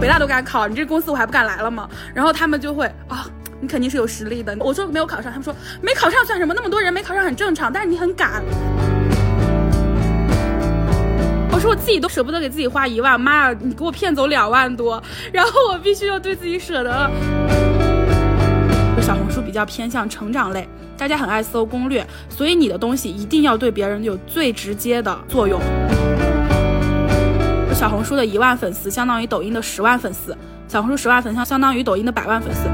北大都敢考，你这公司我还不敢来了吗？然后他们就会啊，你肯定是有实力的。我说没有考上，他们说没考上算什么？那么多人没考上很正常，但是你很敢。我说我自己都舍不得给自己花一万，妈呀，你给我骗走两万多，然后我必须要对自己舍得。小红书比较偏向成长类，大家很爱搜攻略，所以你的东西一定要对别人有最直接的作用。小红书的一万粉丝相当于抖音的十万粉丝，小红书十万粉丝相当于抖音的百万粉丝。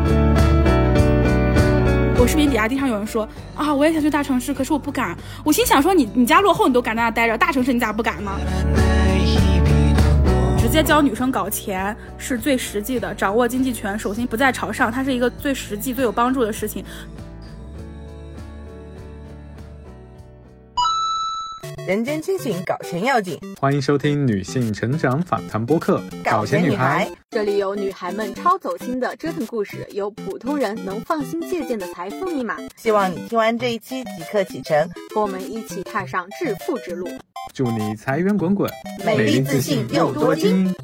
我视频底下经常有人说啊，我也想去大城市，可是我不敢。我心想说，你你家落后，你都敢在那待着，大城市你咋不敢呢？直接教女生搞钱是最实际的，掌握经济权，手心不在朝上，它是一个最实际、最有帮助的事情。人间清醒，搞钱要紧。欢迎收听女性成长访谈播客《搞钱女孩》，这里有女孩们超走心的折腾故事，有普通人能放心借鉴的财富密码。希望你听完这一期即刻启程，和我们一起踏上致富之路。祝你财源滚滚，美丽自信又多金。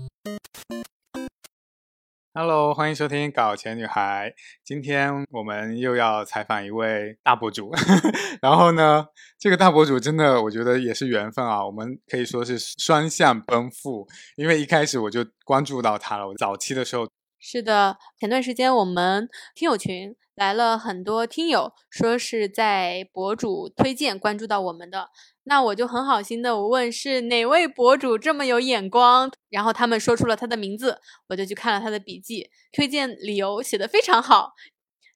Hello，欢迎收听《搞钱女孩》。今天我们又要采访一位大博主，然后呢，这个大博主真的我觉得也是缘分啊。我们可以说是双向奔赴，因为一开始我就关注到他了。我早期的时候，是的，前段时间我们听友群来了很多听友，说是在博主推荐关注到我们的。那我就很好心的，我问是哪位博主这么有眼光，然后他们说出了他的名字，我就去看了他的笔记，推荐理由写的非常好。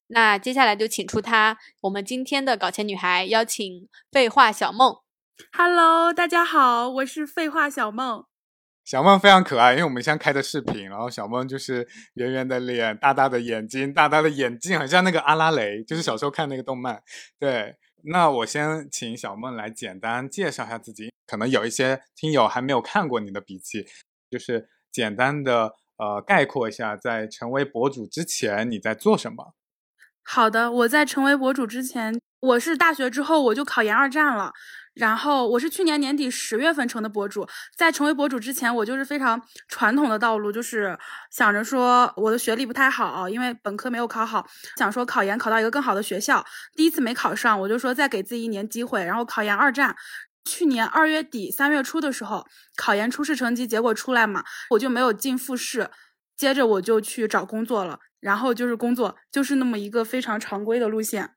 那接下来就请出他，我们今天的搞钱女孩邀请废话小梦。Hello，大家好，我是废话小梦。小梦非常可爱，因为我们现在开的视频，然后小梦就是圆圆的脸，大大的眼睛，大大的眼镜，很像那个阿拉蕾，就是小时候看那个动漫，对。那我先请小梦来简单介绍一下自己，可能有一些听友还没有看过你的笔记，就是简单的呃概括一下，在成为博主之前你在做什么。好的，我在成为博主之前，我是大学之后我就考研二战了。然后我是去年年底十月份成的博主，在成为博主之前，我就是非常传统的道路，就是想着说我的学历不太好，因为本科没有考好，想说考研考到一个更好的学校。第一次没考上，我就说再给自己一年机会，然后考研二战。去年二月底三月初的时候，考研初试成绩结果出来嘛，我就没有进复试，接着我就去找工作了，然后就是工作，就是那么一个非常常规的路线。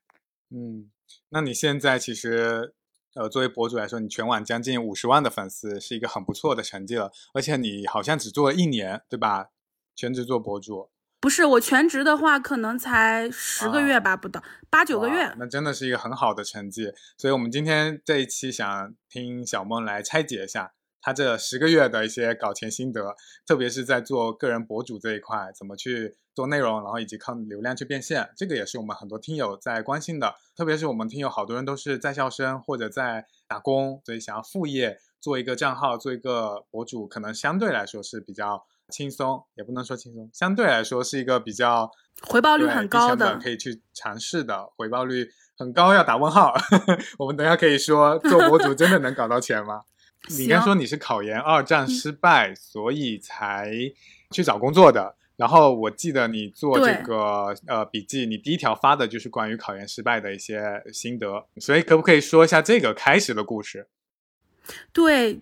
嗯，那你现在其实。呃，作为博主来说，你全网将近五十万的粉丝是一个很不错的成绩了。而且你好像只做了一年，对吧？全职做博主？不是，我全职的话可能才十个月吧，不到八九个月。那真的是一个很好的成绩。所以，我们今天这一期想听小梦来拆解一下。他这十个月的一些搞钱心得，特别是在做个人博主这一块，怎么去做内容，然后以及靠流量去变现，这个也是我们很多听友在关心的。特别是我们听友好多人都是在校生或者在打工，所以想要副业做一个账号，做一个博主，可能相对来说是比较轻松，也不能说轻松，相对来说是一个比较回报率很高的，可以去尝试的，回报率很高，要打问号。我们等下可以说，做博主真的能搞到钱吗？你刚说你是考研二战失败，所以才去找工作的。然后我记得你做这个呃笔记，你第一条发的就是关于考研失败的一些心得，所以可不可以说一下这个开始的故事？对。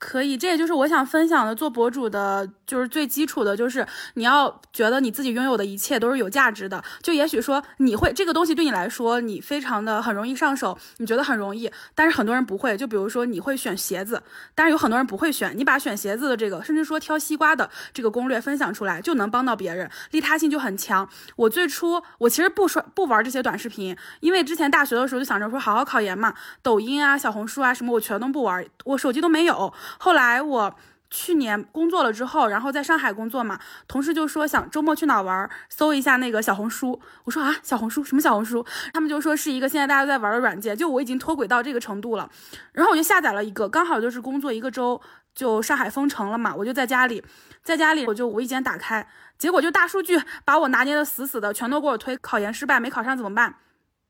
可以，这也就是我想分享的。做博主的，就是最基础的，就是你要觉得你自己拥有的一切都是有价值的。就也许说你会这个东西对你来说，你非常的很容易上手，你觉得很容易，但是很多人不会。就比如说你会选鞋子，但是有很多人不会选。你把选鞋子的这个，甚至说挑西瓜的这个攻略分享出来，就能帮到别人，利他性就很强。我最初我其实不刷不玩这些短视频，因为之前大学的时候就想着说好好考研嘛，抖音啊、小红书啊什么我全都不玩，我手机都没有。后来我去年工作了之后，然后在上海工作嘛，同事就说想周末去哪玩，搜一下那个小红书。我说啊，小红书什么小红书？他们就说是一个现在大家都在玩的软件。就我已经脱轨到这个程度了，然后我就下载了一个，刚好就是工作一个周，就上海封城了嘛，我就在家里，在家里我就无意间打开，结果就大数据把我拿捏的死死的，全都给我推考研失败，没考上怎么办？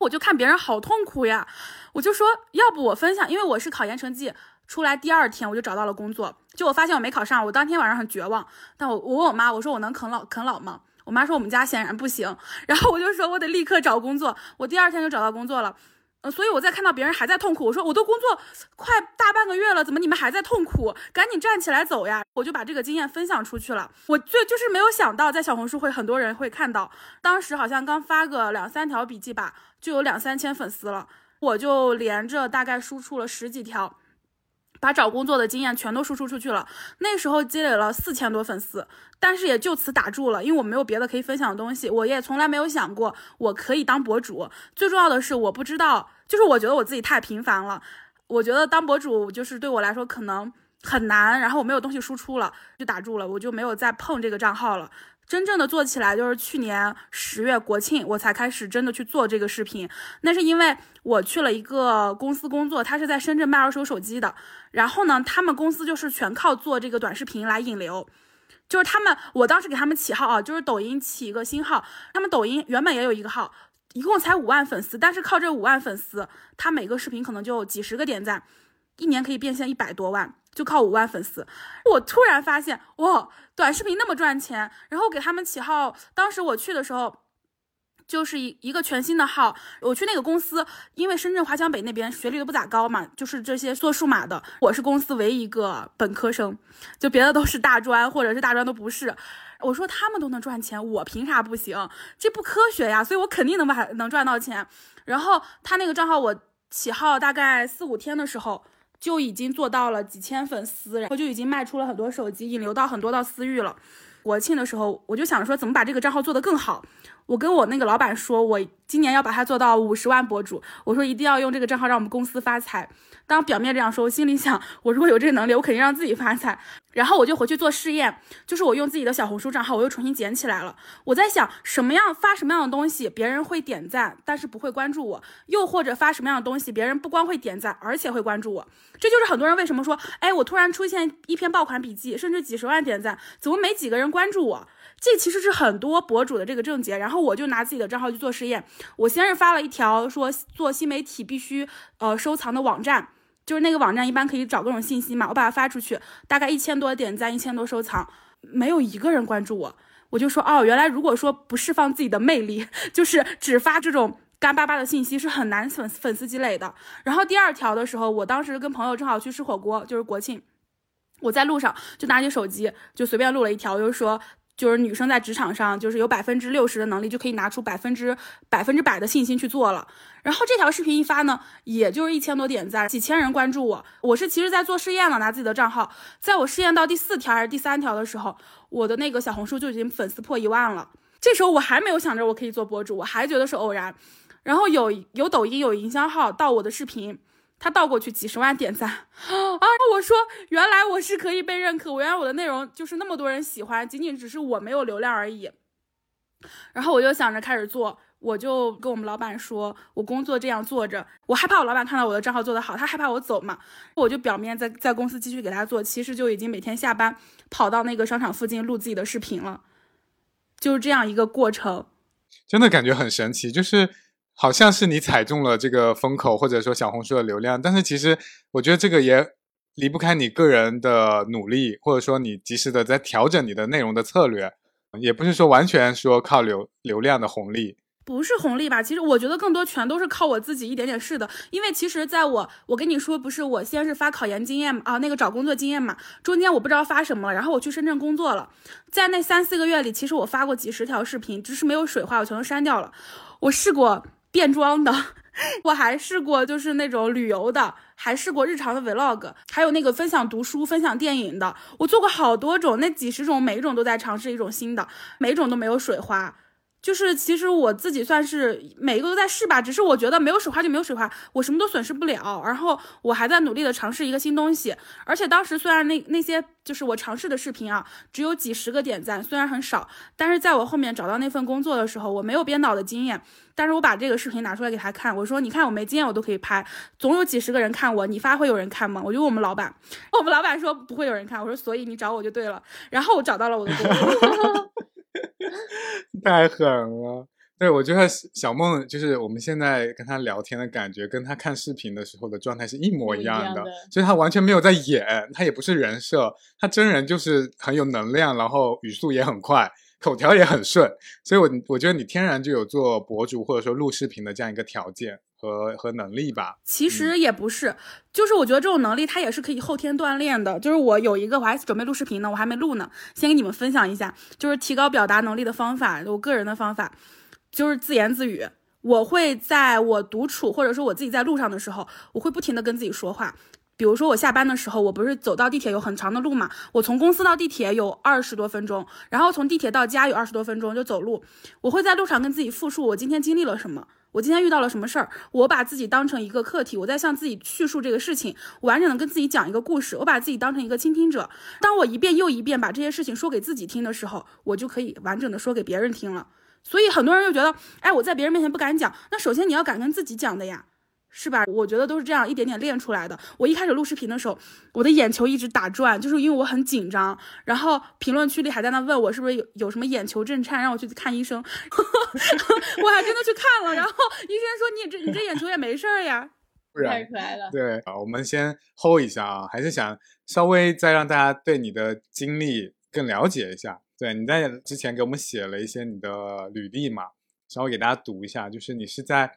我就看别人好痛苦呀，我就说要不我分享，因为我是考研成绩。出来第二天我就找到了工作，就我发现我没考上，我当天晚上很绝望。但我我问我妈，我说我能啃老啃老吗？我妈说我们家显然不行。然后我就说我得立刻找工作。我第二天就找到工作了。呃，所以我在看到别人还在痛苦，我说我都工作快大半个月了，怎么你们还在痛苦？赶紧站起来走呀！我就把这个经验分享出去了。我最就是没有想到，在小红书会很多人会看到，当时好像刚发个两三条笔记吧，就有两三千粉丝了。我就连着大概输出了十几条。把找工作的经验全都输出出去了，那时候积累了四千多粉丝，但是也就此打住了，因为我没有别的可以分享的东西，我也从来没有想过我可以当博主。最重要的是，我不知道，就是我觉得我自己太平凡了，我觉得当博主就是对我来说可能很难，然后我没有东西输出了，就打住了，我就没有再碰这个账号了。真正的做起来就是去年十月国庆，我才开始真的去做这个视频。那是因为我去了一个公司工作，他是在深圳卖二手手机的。然后呢，他们公司就是全靠做这个短视频来引流。就是他们，我当时给他们起号啊，就是抖音起一个新号。他们抖音原本也有一个号，一共才五万粉丝，但是靠这五万粉丝，他每个视频可能就几十个点赞，一年可以变现一百多万。就靠五万粉丝，我突然发现哇，短视频那么赚钱。然后给他们起号，当时我去的时候，就是一一个全新的号。我去那个公司，因为深圳华强北那边学历都不咋高嘛，就是这些做数码的，我是公司唯一一个本科生，就别的都是大专或者是大专都不是。我说他们都能赚钱，我凭啥不行？这不科学呀！所以我肯定能把能赚到钱。然后他那个账号我起号大概四五天的时候。就已经做到了几千粉丝，然后就已经卖出了很多手机，引流到很多到私域了。国庆的时候，我就想说怎么把这个账号做得更好。我跟我那个老板说，我今年要把它做到五十万博主。我说一定要用这个账号让我们公司发财。当表面这样说，我心里想，我如果有这个能力，我肯定让自己发财。然后我就回去做试验，就是我用自己的小红书账号，我又重新捡起来了。我在想，什么样发什么样的东西，别人会点赞，但是不会关注我；又或者发什么样的东西，别人不光会点赞，而且会关注我。这就是很多人为什么说，哎，我突然出现一篇爆款笔记，甚至几十万点赞，怎么没几个人关注我？这其实是很多博主的这个症结，然后我就拿自己的账号去做实验。我先是发了一条说做新媒体必须呃收藏的网站，就是那个网站一般可以找各种信息嘛，我把它发出去，大概一千多点赞，一千多收藏，没有一个人关注我。我就说哦，原来如果说不释放自己的魅力，就是只发这种干巴巴的信息是很难粉粉丝积累的。然后第二条的时候，我当时跟朋友正好去吃火锅，就是国庆，我在路上就拿起手机就随便录了一条，就是说。就是女生在职场上，就是有百分之六十的能力，就可以拿出百分之百分之百的信心去做了。然后这条视频一发呢，也就是一千多点赞，几千人关注我。我是其实在做试验了，拿自己的账号，在我试验到第四条还是第三条的时候，我的那个小红书就已经粉丝破一万了。这时候我还没有想着我可以做博主，我还觉得是偶然。然后有有抖音有营销号到我的视频。他倒过去几十万点赞啊！我说原来我是可以被认可，我原来我的内容就是那么多人喜欢，仅仅只是我没有流量而已。然后我就想着开始做，我就跟我们老板说，我工作这样做着，我害怕我老板看到我的账号做得好，他害怕我走嘛，我就表面在在公司继续给他做，其实就已经每天下班跑到那个商场附近录自己的视频了，就是这样一个过程。真的感觉很神奇，就是。好像是你踩中了这个风口，或者说小红书的流量，但是其实我觉得这个也离不开你个人的努力，或者说你及时的在调整你的内容的策略，也不是说完全说靠流流量的红利，不是红利吧？其实我觉得更多全都是靠我自己一点点试的，因为其实在我我跟你说，不是我先是发考研经验嘛啊，那个找工作经验嘛，中间我不知道发什么了，然后我去深圳工作了，在那三四个月里，其实我发过几十条视频，只是没有水花，我全都删掉了，我试过。变装的，我还试过，就是那种旅游的，还试过日常的 vlog，还有那个分享读书、分享电影的，我做过好多种，那几十种，每一种都在尝试一种新的，每种都没有水花。就是其实我自己算是每一个都在试吧，只是我觉得没有水花就没有水花，我什么都损失不了。然后我还在努力的尝试一个新东西，而且当时虽然那那些就是我尝试的视频啊，只有几十个点赞，虽然很少，但是在我后面找到那份工作的时候，我没有编导的经验，但是我把这个视频拿出来给他看，我说你看我没经验我都可以拍，总有几十个人看我，你发会有人看吗？我就问我们老板，我们老板说不会有人看，我说所以你找我就对了，然后我找到了我的工作。太狠了！对，我觉得小梦就是我们现在跟他聊天的感觉，跟他看视频的时候的状态是一模一样的，所以他完全没有在演，他也不是人设，他真人就是很有能量，然后语速也很快，口条也很顺，所以我我觉得你天然就有做博主或者说录视频的这样一个条件和和能力吧。其实也不是，就是我觉得这种能力它也是可以后天锻炼的。就是我有一个，我还准备录视频呢，我还没录呢，先给你们分享一下，就是提高表达能力的方法，我个人的方法，就是自言自语。我会在我独处或者说我自己在路上的时候，我会不停的跟自己说话。比如说我下班的时候，我不是走到地铁有很长的路嘛，我从公司到地铁有二十多分钟，然后从地铁到家有二十多分钟，就走路。我会在路上跟自己复述我今天经历了什么，我今天遇到了什么事儿，我把自己当成一个课题，我在向自己叙述这个事情，完整的跟自己讲一个故事，我把自己当成一个倾听者。当我一遍又一遍把这些事情说给自己听的时候，我就可以完整的说给别人听了。所以很多人就觉得，哎，我在别人面前不敢讲，那首先你要敢跟自己讲的呀。是吧？我觉得都是这样一点点练出来的。我一开始录视频的时候，我的眼球一直打转，就是因为我很紧张。然后评论区里还在那问我是不是有有什么眼球震颤，让我去看医生。我还真的去看了，然后医生说你这你这眼球也没事儿呀。不然太可爱了。对啊，我们先 hold 一下啊，还是想稍微再让大家对你的经历更了解一下。对，你在之前给我们写了一些你的履历嘛，稍微给大家读一下，就是你是在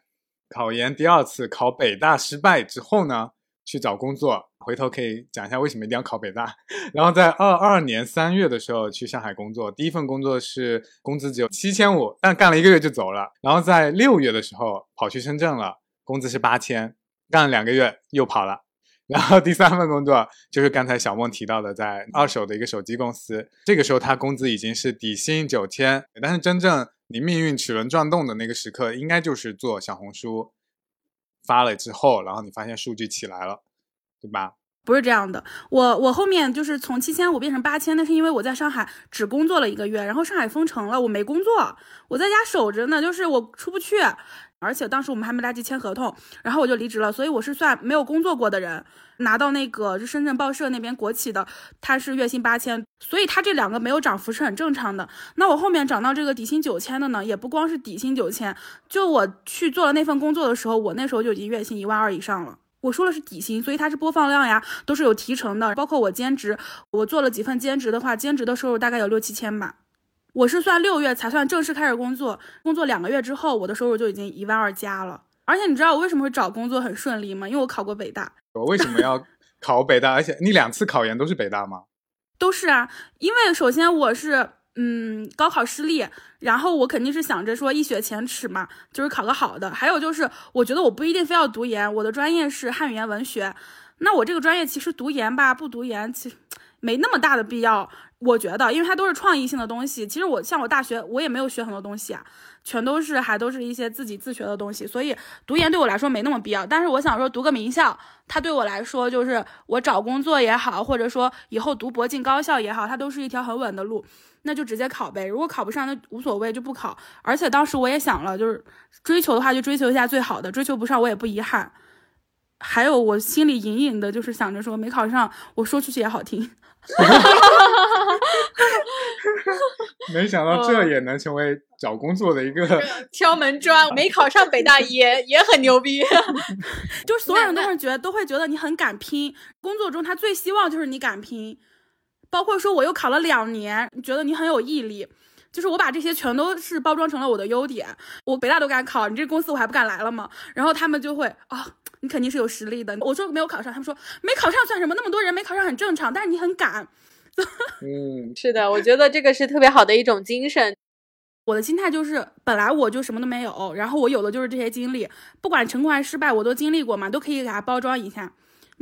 考研第二次考北大失败之后呢，去找工作，回头可以讲一下为什么一定要考北大。然后在二二年三月的时候去上海工作，第一份工作是工资只有七千五，但干了一个月就走了。然后在六月的时候跑去深圳了，工资是八千，干了两个月又跑了。然后第三份工作就是刚才小梦提到的，在二手的一个手机公司，这个时候他工资已经是底薪九千，但是真正你命运齿轮转动的那个时刻，应该就是做小红书发了之后，然后你发现数据起来了，对吧？不是这样的，我我后面就是从七千五变成八千，那是因为我在上海只工作了一个月，然后上海封城了，我没工作，我在家守着呢，就是我出不去，而且当时我们还没来得及签合同，然后我就离职了，所以我是算没有工作过的人，拿到那个就深圳报社那边国企的，他是月薪八千，所以他这两个没有涨幅是很正常的。那我后面涨到这个底薪九千的呢，也不光是底薪九千，就我去做了那份工作的时候，我那时候就已经月薪一万二以上了。我说的是底薪，所以它是播放量呀，都是有提成的。包括我兼职，我做了几份兼职的话，兼职的收入大概有六七千吧。我是算六月才算正式开始工作，工作两个月之后，我的收入就已经一万二加了。而且你知道我为什么会找工作很顺利吗？因为我考过北大。我为什么要考北大？而且你两次考研都是北大吗？都是啊，因为首先我是嗯高考失利，然后我肯定是想着说一雪前耻嘛，就是考个好的。还有就是我觉得我不一定非要读研，我的专业是汉语言文学，那我这个专业其实读研吧，不读研其实没那么大的必要，我觉得，因为它都是创意性的东西。其实我像我大学我也没有学很多东西啊，全都是还都是一些自己自学的东西，所以读研对我来说没那么必要。但是我想说读个名校，它对我来说就是我找工作也好，或者说以后读博进高校也好，它都是一条很稳的路。那就直接考呗，如果考不上那无所谓，就不考。而且当时我也想了，就是追求的话就追求一下最好的，追求不上我也不遗憾。还有我心里隐隐的就是想着说没考上，我说出去也好听。没想到这也能成为找工作的一个敲门砖，没考上北大 也也很牛逼。就是所有人都会觉得都会觉得你很敢拼，工作中他最希望就是你敢拼。包括说我又考了两年，觉得你很有毅力，就是我把这些全都是包装成了我的优点。我北大都敢考，你这公司我还不敢来了吗？然后他们就会啊、你肯定是有实力的。我说没有考上，他们说没考上算什么？那么多人没考上很正常，但是你很敢。嗯，是的，我觉得这个是特别好的一种精神。我的心态就是，本来我就什么都没有，然后我有的就是这些经历，不管成功还是失败，我都经历过嘛，都可以给它包装一下。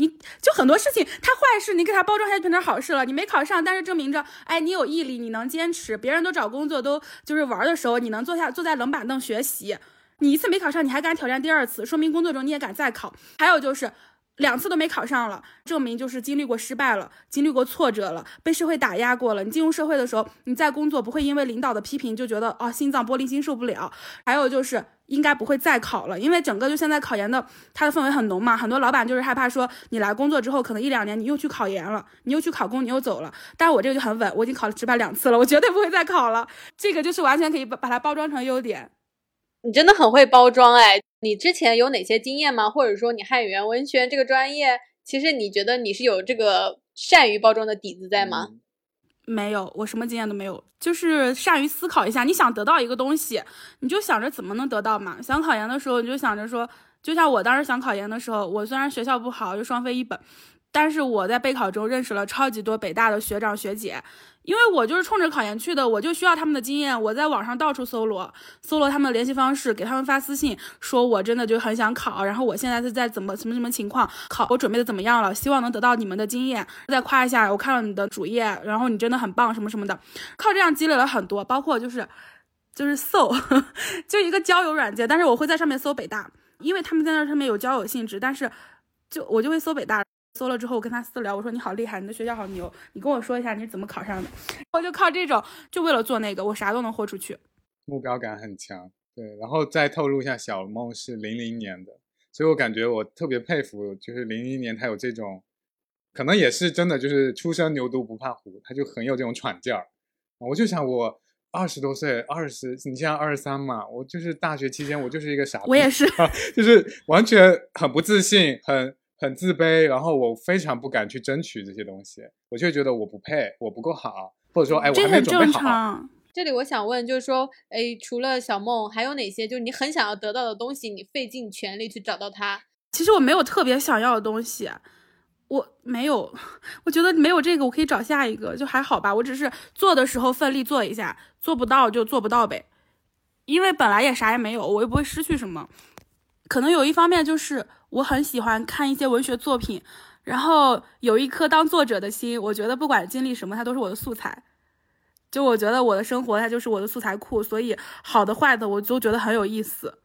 你就很多事情，他坏事你给他包装一下就变成好事了。你没考上，但是证明着，哎，你有毅力，你能坚持。别人都找工作都就是玩的时候，你能坐下坐在冷板凳学习。你一次没考上，你还敢挑战第二次，说明工作中你也敢再考。还有就是。两次都没考上了，证明就是经历过失败了，经历过挫折了，被社会打压过了。你进入社会的时候，你在工作不会因为领导的批评就觉得啊、心脏玻璃心受不了。还有就是应该不会再考了，因为整个就现在考研的它的氛围很浓嘛，很多老板就是害怕说你来工作之后可能一两年你又去考研了，你又去考公，你又走了。但是我这个就很稳，我已经考了失败两次了，我绝对不会再考了。这个就是完全可以把把它包装成优点。你真的很会包装哎！你之前有哪些经验吗？或者说你汉语言文学这个专业，其实你觉得你是有这个善于包装的底子在吗？没有，我什么经验都没有，就是善于思考一下。你想得到一个东西，你就想着怎么能得到嘛。想考研的时候，你就想着说，就像我当时想考研的时候，我虽然学校不好，就双非一本。但是我在备考中认识了超级多北大的学长学姐，因为我就是冲着考研去的，我就需要他们的经验。我在网上到处搜罗，搜罗他们的联系方式，给他们发私信，说我真的就很想考，然后我现在是在怎么什么什么情况考，我准备的怎么样了，希望能得到你们的经验，再夸一下。我看了你的主页，然后你真的很棒，什么什么的，靠这样积累了很多，包括就是就是搜，就一个交友软件，但是我会在上面搜北大，因为他们在那上面有交友性质，但是就我就会搜北大。搜了之后，我跟他私聊，我说你好厉害，你的学校好牛，你跟我说一下你是怎么考上的。我就靠这种，就为了做那个，我啥都能豁出去。目标感很强，对。然后再透露一下，小梦是零零年的，所以我感觉我特别佩服，就是零零年他有这种，可能也是真的，就是初生牛犊不怕虎，他就很有这种闯劲儿。我就想，我二十多岁，二十，你像二十三嘛，我就是大学期间，我就是一个傻，我也是，就是完全很不自信，很。很自卑，然后我非常不敢去争取这些东西，我就觉得我不配，我不够好，或者说，哎，我还没准备好。这里我想问，就是说，哎，除了小梦，还有哪些就是你很想要得到的东西，你费尽全力去找到它？其实我没有特别想要的东西，我没有，我觉得没有这个，我可以找下一个，就还好吧。我只是做的时候奋力做一下，做不到就做不到呗，因为本来也啥也没有，我又不会失去什么。可能有一方面就是我很喜欢看一些文学作品，然后有一颗当作者的心。我觉得不管经历什么，它都是我的素材。就我觉得我的生活它就是我的素材库，所以好的坏的我都觉得很有意思。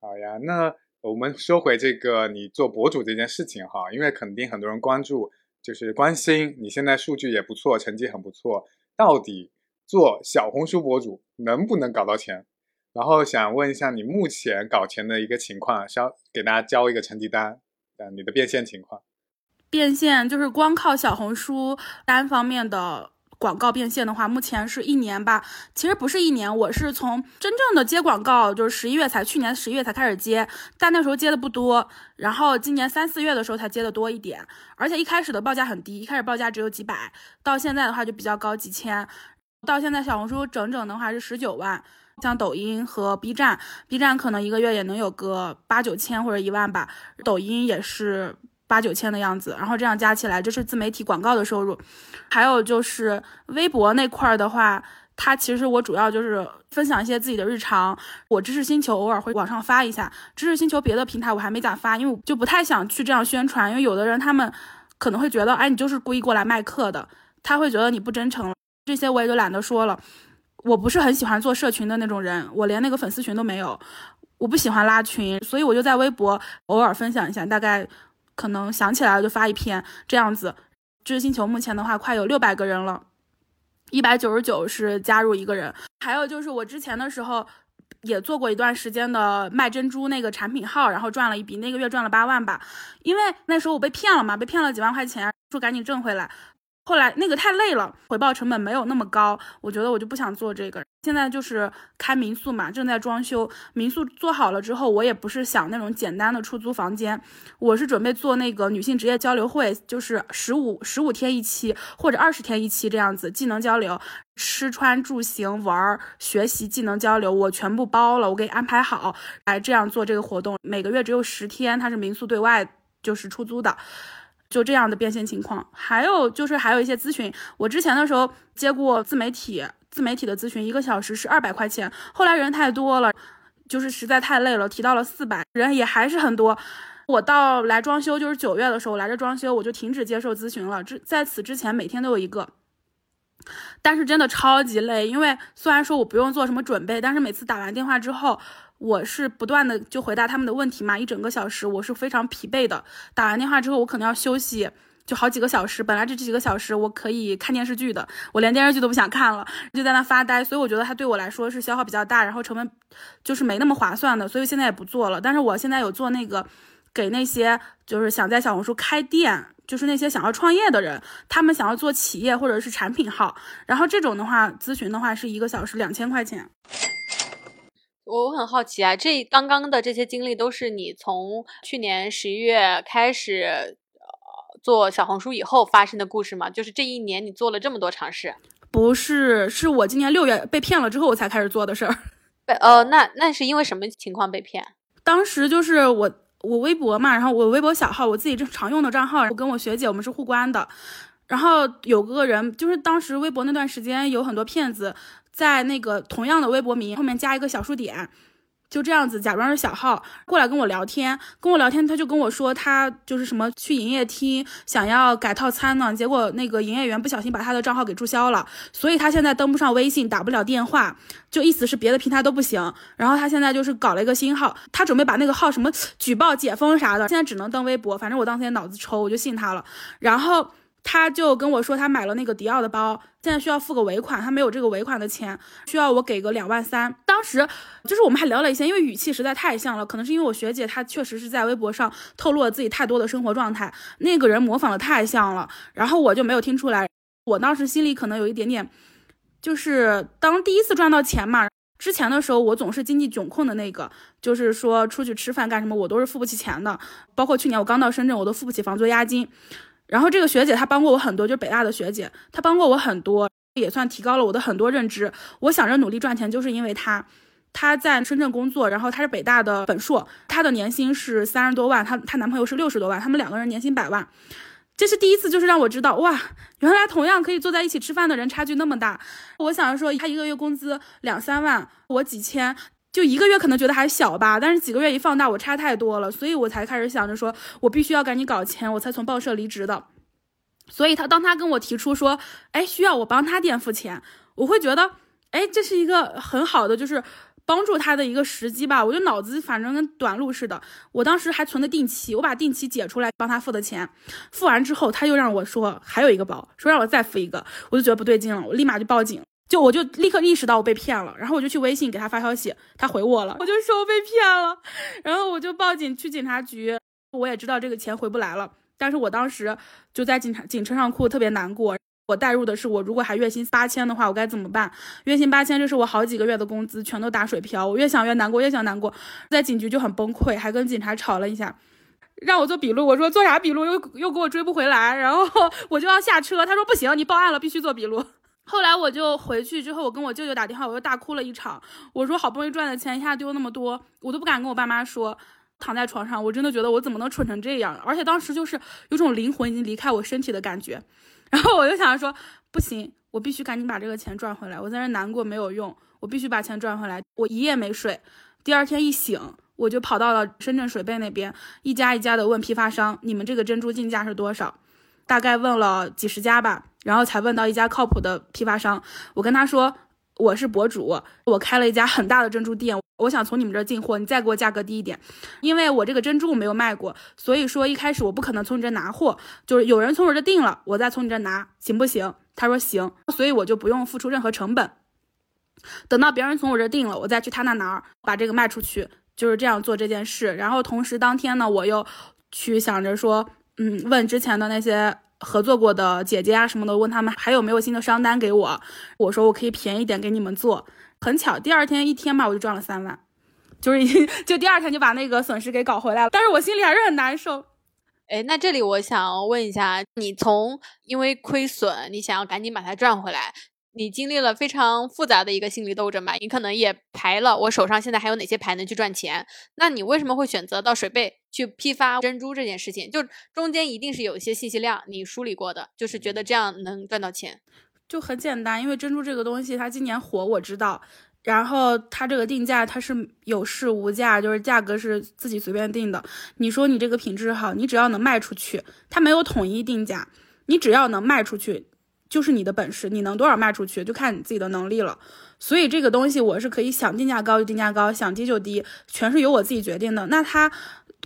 好呀，那我们说回这个你做博主这件事情哈，因为肯定很多人关注，就是关心你现在数据也不错，成绩很不错，到底做小红书博主能不能搞到钱？然后想问一下你目前搞钱的一个情况，要给大家交一个成绩单，嗯，你的变现情况。变现就是光靠小红书单方面的广告变现的话，目前是一年吧。其实不是一年，我是从真正的接广告就是十一月才，去年十一月才开始接，但那时候接的不多。然后今年三四月的时候才接的多一点，而且一开始的报价很低，一开始报价只有几百，到现在的话就比较高，几千。到现在小红书整整的话是十九万。像抖音和 B 站，B 站可能一个月也能有个八九千或者一万吧，抖音也是八九千的样子，然后这样加起来，这是自媒体广告的收入。还有就是微博那块儿的话，它其实我主要就是分享一些自己的日常。我知识星球偶尔会往上发一下，知识星球别的平台我还没咋发，因为我就不太想去这样宣传，因为有的人他们可能会觉得，哎，你就是故意过来卖课的，他会觉得你不真诚。这些我也就懒得说了。我不是很喜欢做社群的那种人，我连那个粉丝群都没有，我不喜欢拉群，所以我就在微博偶尔分享一下，大概可能想起来了就发一篇这样子。知识星球目前的话快有六百个人了，一百九十九是加入一个人，还有就是我之前的时候也做过一段时间的卖珍珠那个产品号，然后赚了一笔，那个月赚了八万吧，因为那时候我被骗了嘛，被骗了几万块钱，说赶紧挣回来。后来那个太累了，回报成本没有那么高，我觉得我就不想做这个。现在就是开民宿嘛，正在装修。民宿做好了之后，我也不是想那种简单的出租房间，我是准备做那个女性职业交流会，就是十五十五天一期或者二十天一期这样子，技能交流，吃穿住行玩学习技能交流，我全部包了，我给安排好来这样做这个活动。每个月只有十天，它是民宿对外就是出租的。就这样的变现情况，还有就是还有一些咨询，我之前的时候接过自媒体自媒体的咨询，一个小时是二百块钱，后来人太多了，就是实在太累了，提到了四百，人也还是很多。我到来装修就是九月的时候来这装修，我就停止接受咨询了。之在此之前每天都有一个，但是真的超级累，因为虽然说我不用做什么准备，但是每次打完电话之后。我是不断的就回答他们的问题嘛，一整个小时我是非常疲惫的。打完电话之后，我可能要休息，就好几个小时。本来这几个小时我可以看电视剧的，我连电视剧都不想看了，就在那发呆。所以我觉得它对我来说是消耗比较大，然后成本就是没那么划算的。所以现在也不做了。但是我现在有做那个，给那些就是想在小红书开店，就是那些想要创业的人，他们想要做企业或者是产品号，然后这种的话咨询的话是一个小时两千块钱。我我很好奇啊，这刚刚的这些经历都是你从去年十一月开始呃做小红书以后发生的故事吗？就是这一年你做了这么多尝试？不是，是我今年六月被骗了之后我才开始做的事儿。被呃，那那是因为什么情况被骗？当时就是我我微博嘛，然后我微博小号我自己正常用的账号，我跟我学姐我们是互关的，然后有个人就是当时微博那段时间有很多骗子在那个同样的微博名后面加一个小数点。就这样子假装是小号过来跟我聊天，跟我聊天，他就跟我说他就是什么去营业厅想要改套餐呢，结果那个营业员不小心把他的账号给注销了，所以他现在登不上微信，打不了电话，就意思是别的平台都不行。然后他现在就是搞了一个新号，他准备把那个号什么举报解封啥的，现在只能登微博。反正我当时也脑子抽，我就信他了。然后。他就跟我说，他买了那个迪奥的包，现在需要付个尾款，他没有这个尾款的钱，需要我给个两万三。当时就是我们还聊了一些，因为语气实在太像了，可能是因为我学姐她确实是在微博上透露了自己太多的生活状态，那个人模仿的太像了，然后我就没有听出来。我当时心里可能有一点点，就是当第一次赚到钱嘛，之前的时候我总是经济窘困的那个，就是说出去吃饭干什么我都是付不起钱的，包括去年我刚到深圳，我都付不起房租押金。然后这个学姐她帮过我很多，就是北大的学姐，她帮过我很多，也算提高了我的很多认知。我想着努力赚钱，就是因为她，她在深圳工作，然后她是北大的本硕，她的年薪是三十多万，她她男朋友是六十多万，他们两个人年薪百万。这是第一次，就是让我知道，哇，原来同样可以坐在一起吃饭的人差距那么大。我想着说，他一个月工资两三万，我几千。就一个月可能觉得还小吧，但是几个月一放大，我差太多了，所以我才开始想着说，我必须要赶紧搞钱，我才从报社离职的。所以他当他跟我提出说，哎，需要我帮他垫付钱，我会觉得，哎，这是一个很好的，就是帮助他的一个时机吧。我就脑子反正跟短路似的，我当时还存的定期，我把定期解出来帮他付的钱，付完之后他又让我说还有一个包，说让我再付一个，我就觉得不对劲了，我立马就报警。就我就立刻意识到我被骗了，然后我就去微信给他发消息，他回我了，我就说我被骗了，然后我就报警去警察局，我也知道这个钱回不来了，但是我当时就在警察警车上哭，特别难过。我带入的是我如果还月薪八千的话，我该怎么办？月薪八千，这是我好几个月的工资，全都打水漂。我越想越难过，越想难过，在警局就很崩溃，还跟警察吵了一下，让我做笔录，我说做啥笔录？又又给我追不回来，然后 我就要下车，他说不行，你报案了，必须做笔录。后来我就回去之后，我跟我舅舅打电话，我又大哭了一场。我说好不容易赚的钱一下丢那么多，我都不敢跟我爸妈说。躺在床上，我真的觉得我怎么能蠢成这样？而且当时就是有种灵魂已经离开我身体的感觉。然后我就想着说，不行，我必须赶紧把这个钱赚回来。我在这难过没有用，我必须把钱赚回来。我一夜没睡，第二天一醒，我就跑到了深圳水贝那边，一家一家的问批发商，你们这个珍珠进价是多少？大概问了几十家吧。然后才问到一家靠谱的批发商，我跟他说我是博主，我开了一家很大的珍珠店，我想从你们这儿进货，你再给我价格低一点，因为我这个珍珠没有卖过，所以说一开始我不可能从你这拿货，就是有人从我这订了，我再从你这拿，行不行？他说行，所以我就不用付出任何成本，等到别人从我这订了，我再去他那拿，把这个卖出去，就是这样做这件事。然后同时当天呢，我又去想着说，嗯，问之前的那些。合作过的姐姐啊什么的，问他们还有没有新的商单给我，我说我可以便宜点给你们做。很巧，第二天一天吧，我就赚了三万，就是已经 就第二天就把那个损失给搞回来了。但是我心里还是很难受。哎，那这里我想问一下，你从因为亏损，你想要赶紧把它赚回来。你经历了非常复杂的一个心理斗争吧？你可能也排了，我手上现在还有哪些牌能去赚钱？那你为什么会选择到水贝去批发珍珠这件事情？就中间一定是有一些信息量你梳理过的，就是觉得这样能赚到钱。就很简单，因为珍珠这个东西它今年火，我知道。然后它这个定价它是有市无价，就是价格是自己随便定的。你说你这个品质好，你只要能卖出去，它没有统一定价，你只要能卖出去。就是你的本事，你能多少卖出去，就看你自己的能力了。所以这个东西我是可以想定价高就定价高，想低就低，全是由我自己决定的。那它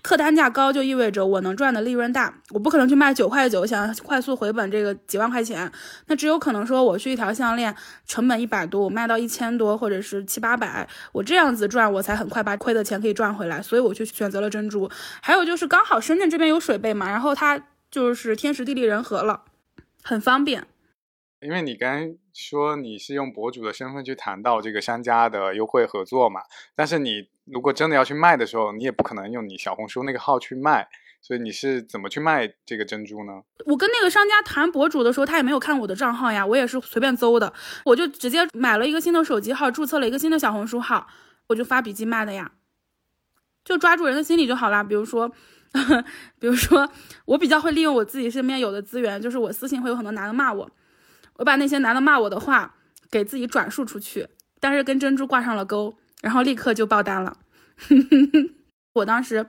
客单价高就意味着我能赚的利润大，我不可能去卖九块九，想快速回本这个几万块钱，那只有可能说我去一条项链，成本一百多，我卖到一千多或者是七八百，我这样子赚，我才很快把亏的钱可以赚回来。所以我就选择了珍珠。还有就是刚好深圳这边有水贝嘛，然后它就是天时地利人和了，很方便。因为你刚才说你是用博主的身份去谈到这个商家的优惠合作嘛，但是你如果真的要去卖的时候，你也不可能用你小红书那个号去卖，所以你是怎么去卖这个珍珠呢？我跟那个商家谈博主的时候，他也没有看我的账号呀，我也是随便搜的，我就直接买了一个新的手机号，注册了一个新的小红书号，我就发笔记卖的呀，就抓住人的心理就好啦。比如说，比如说，我比较会利用我自己身边有的资源，就是我私信会有很多男的骂我。我把那些男的骂我的话给自己转述出去，但是跟珍珠挂上了钩，然后立刻就爆单了。我当时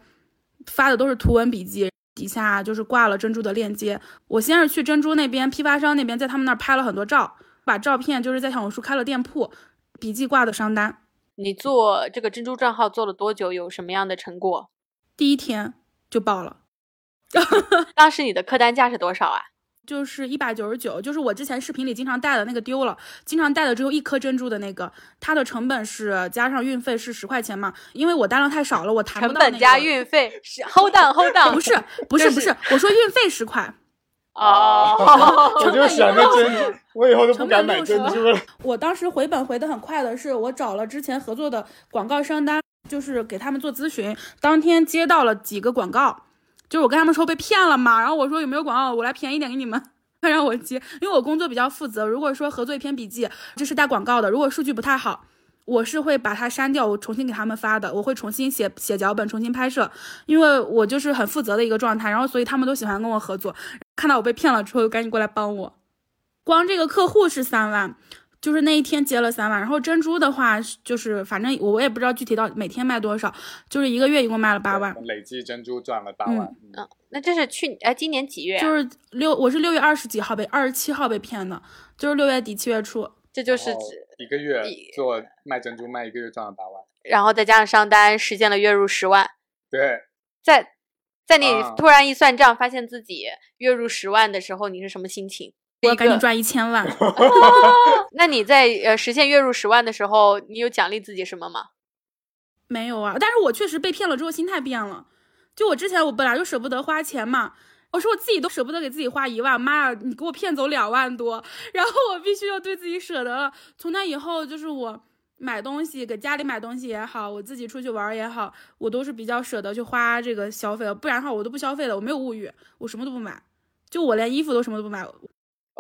发的都是图文笔记，底下就是挂了珍珠的链接。我先是去珍珠那边批发商那边，在他们那儿拍了很多照，把照片就是在小红书开了店铺，笔记挂的商单。你做这个珍珠账号做了多久？有什么样的成果？第一天就爆了。当时你的客单价是多少啊？就是一百九十九，就是我之前视频里经常带的那个丢了，经常带的只有一颗珍珠的那个，它的成本是加上运费是十块钱嘛，因为我单量太少了，我谈不到、那个。成本加运费是 hold on hold on，不是不是不是，我说运费十块。哦，我就想着珍珠，我以后都不敢买珍珠了。我当时回本回的很快的是，我找了之前合作的广告商单，就是给他们做咨询，当天接到了几个广告。就是我跟他们说被骗了嘛，然后我说有没有广告，我来便宜点给你们，他 让我接，因为我工作比较负责。如果说合作一篇笔记，这是带广告的，如果数据不太好，我是会把它删掉，我重新给他们发的，我会重新写写脚本，重新拍摄，因为我就是很负责的一个状态，然后所以他们都喜欢跟我合作。看到我被骗了之后，赶紧过来帮我。光这个客户是三万。就是那一天接了三万，然后珍珠的话，就是反正我我也不知道具体到每天卖多少，就是一个月一共卖了八万，累计珍珠赚了八万。嗯，那这是去哎今年几月？就是六，我是六月二十几号被二十七号被骗的，就是六月底七月初，这就是一个月做卖珍珠卖一个月赚了八万，然后再加上上单实现了月入十万。对，在在你突然一算账，发现自己月入十万的时候，你是什么心情？我赶紧赚一千万。那你在呃实现月入十万的时候，你有奖励自己什么吗？没有啊，但是我确实被骗了之后心态变了。就我之前我本来就舍不得花钱嘛，我说我自己都舍不得给自己花一万，妈呀，你给我骗走两万多，然后我必须要对自己舍得了。从那以后，就是我买东西给家里买东西也好，我自己出去玩也好，我都是比较舍得去花这个消费，不然的话我都不消费了，我没有物欲，我什么都不买，就我连衣服都什么都不买。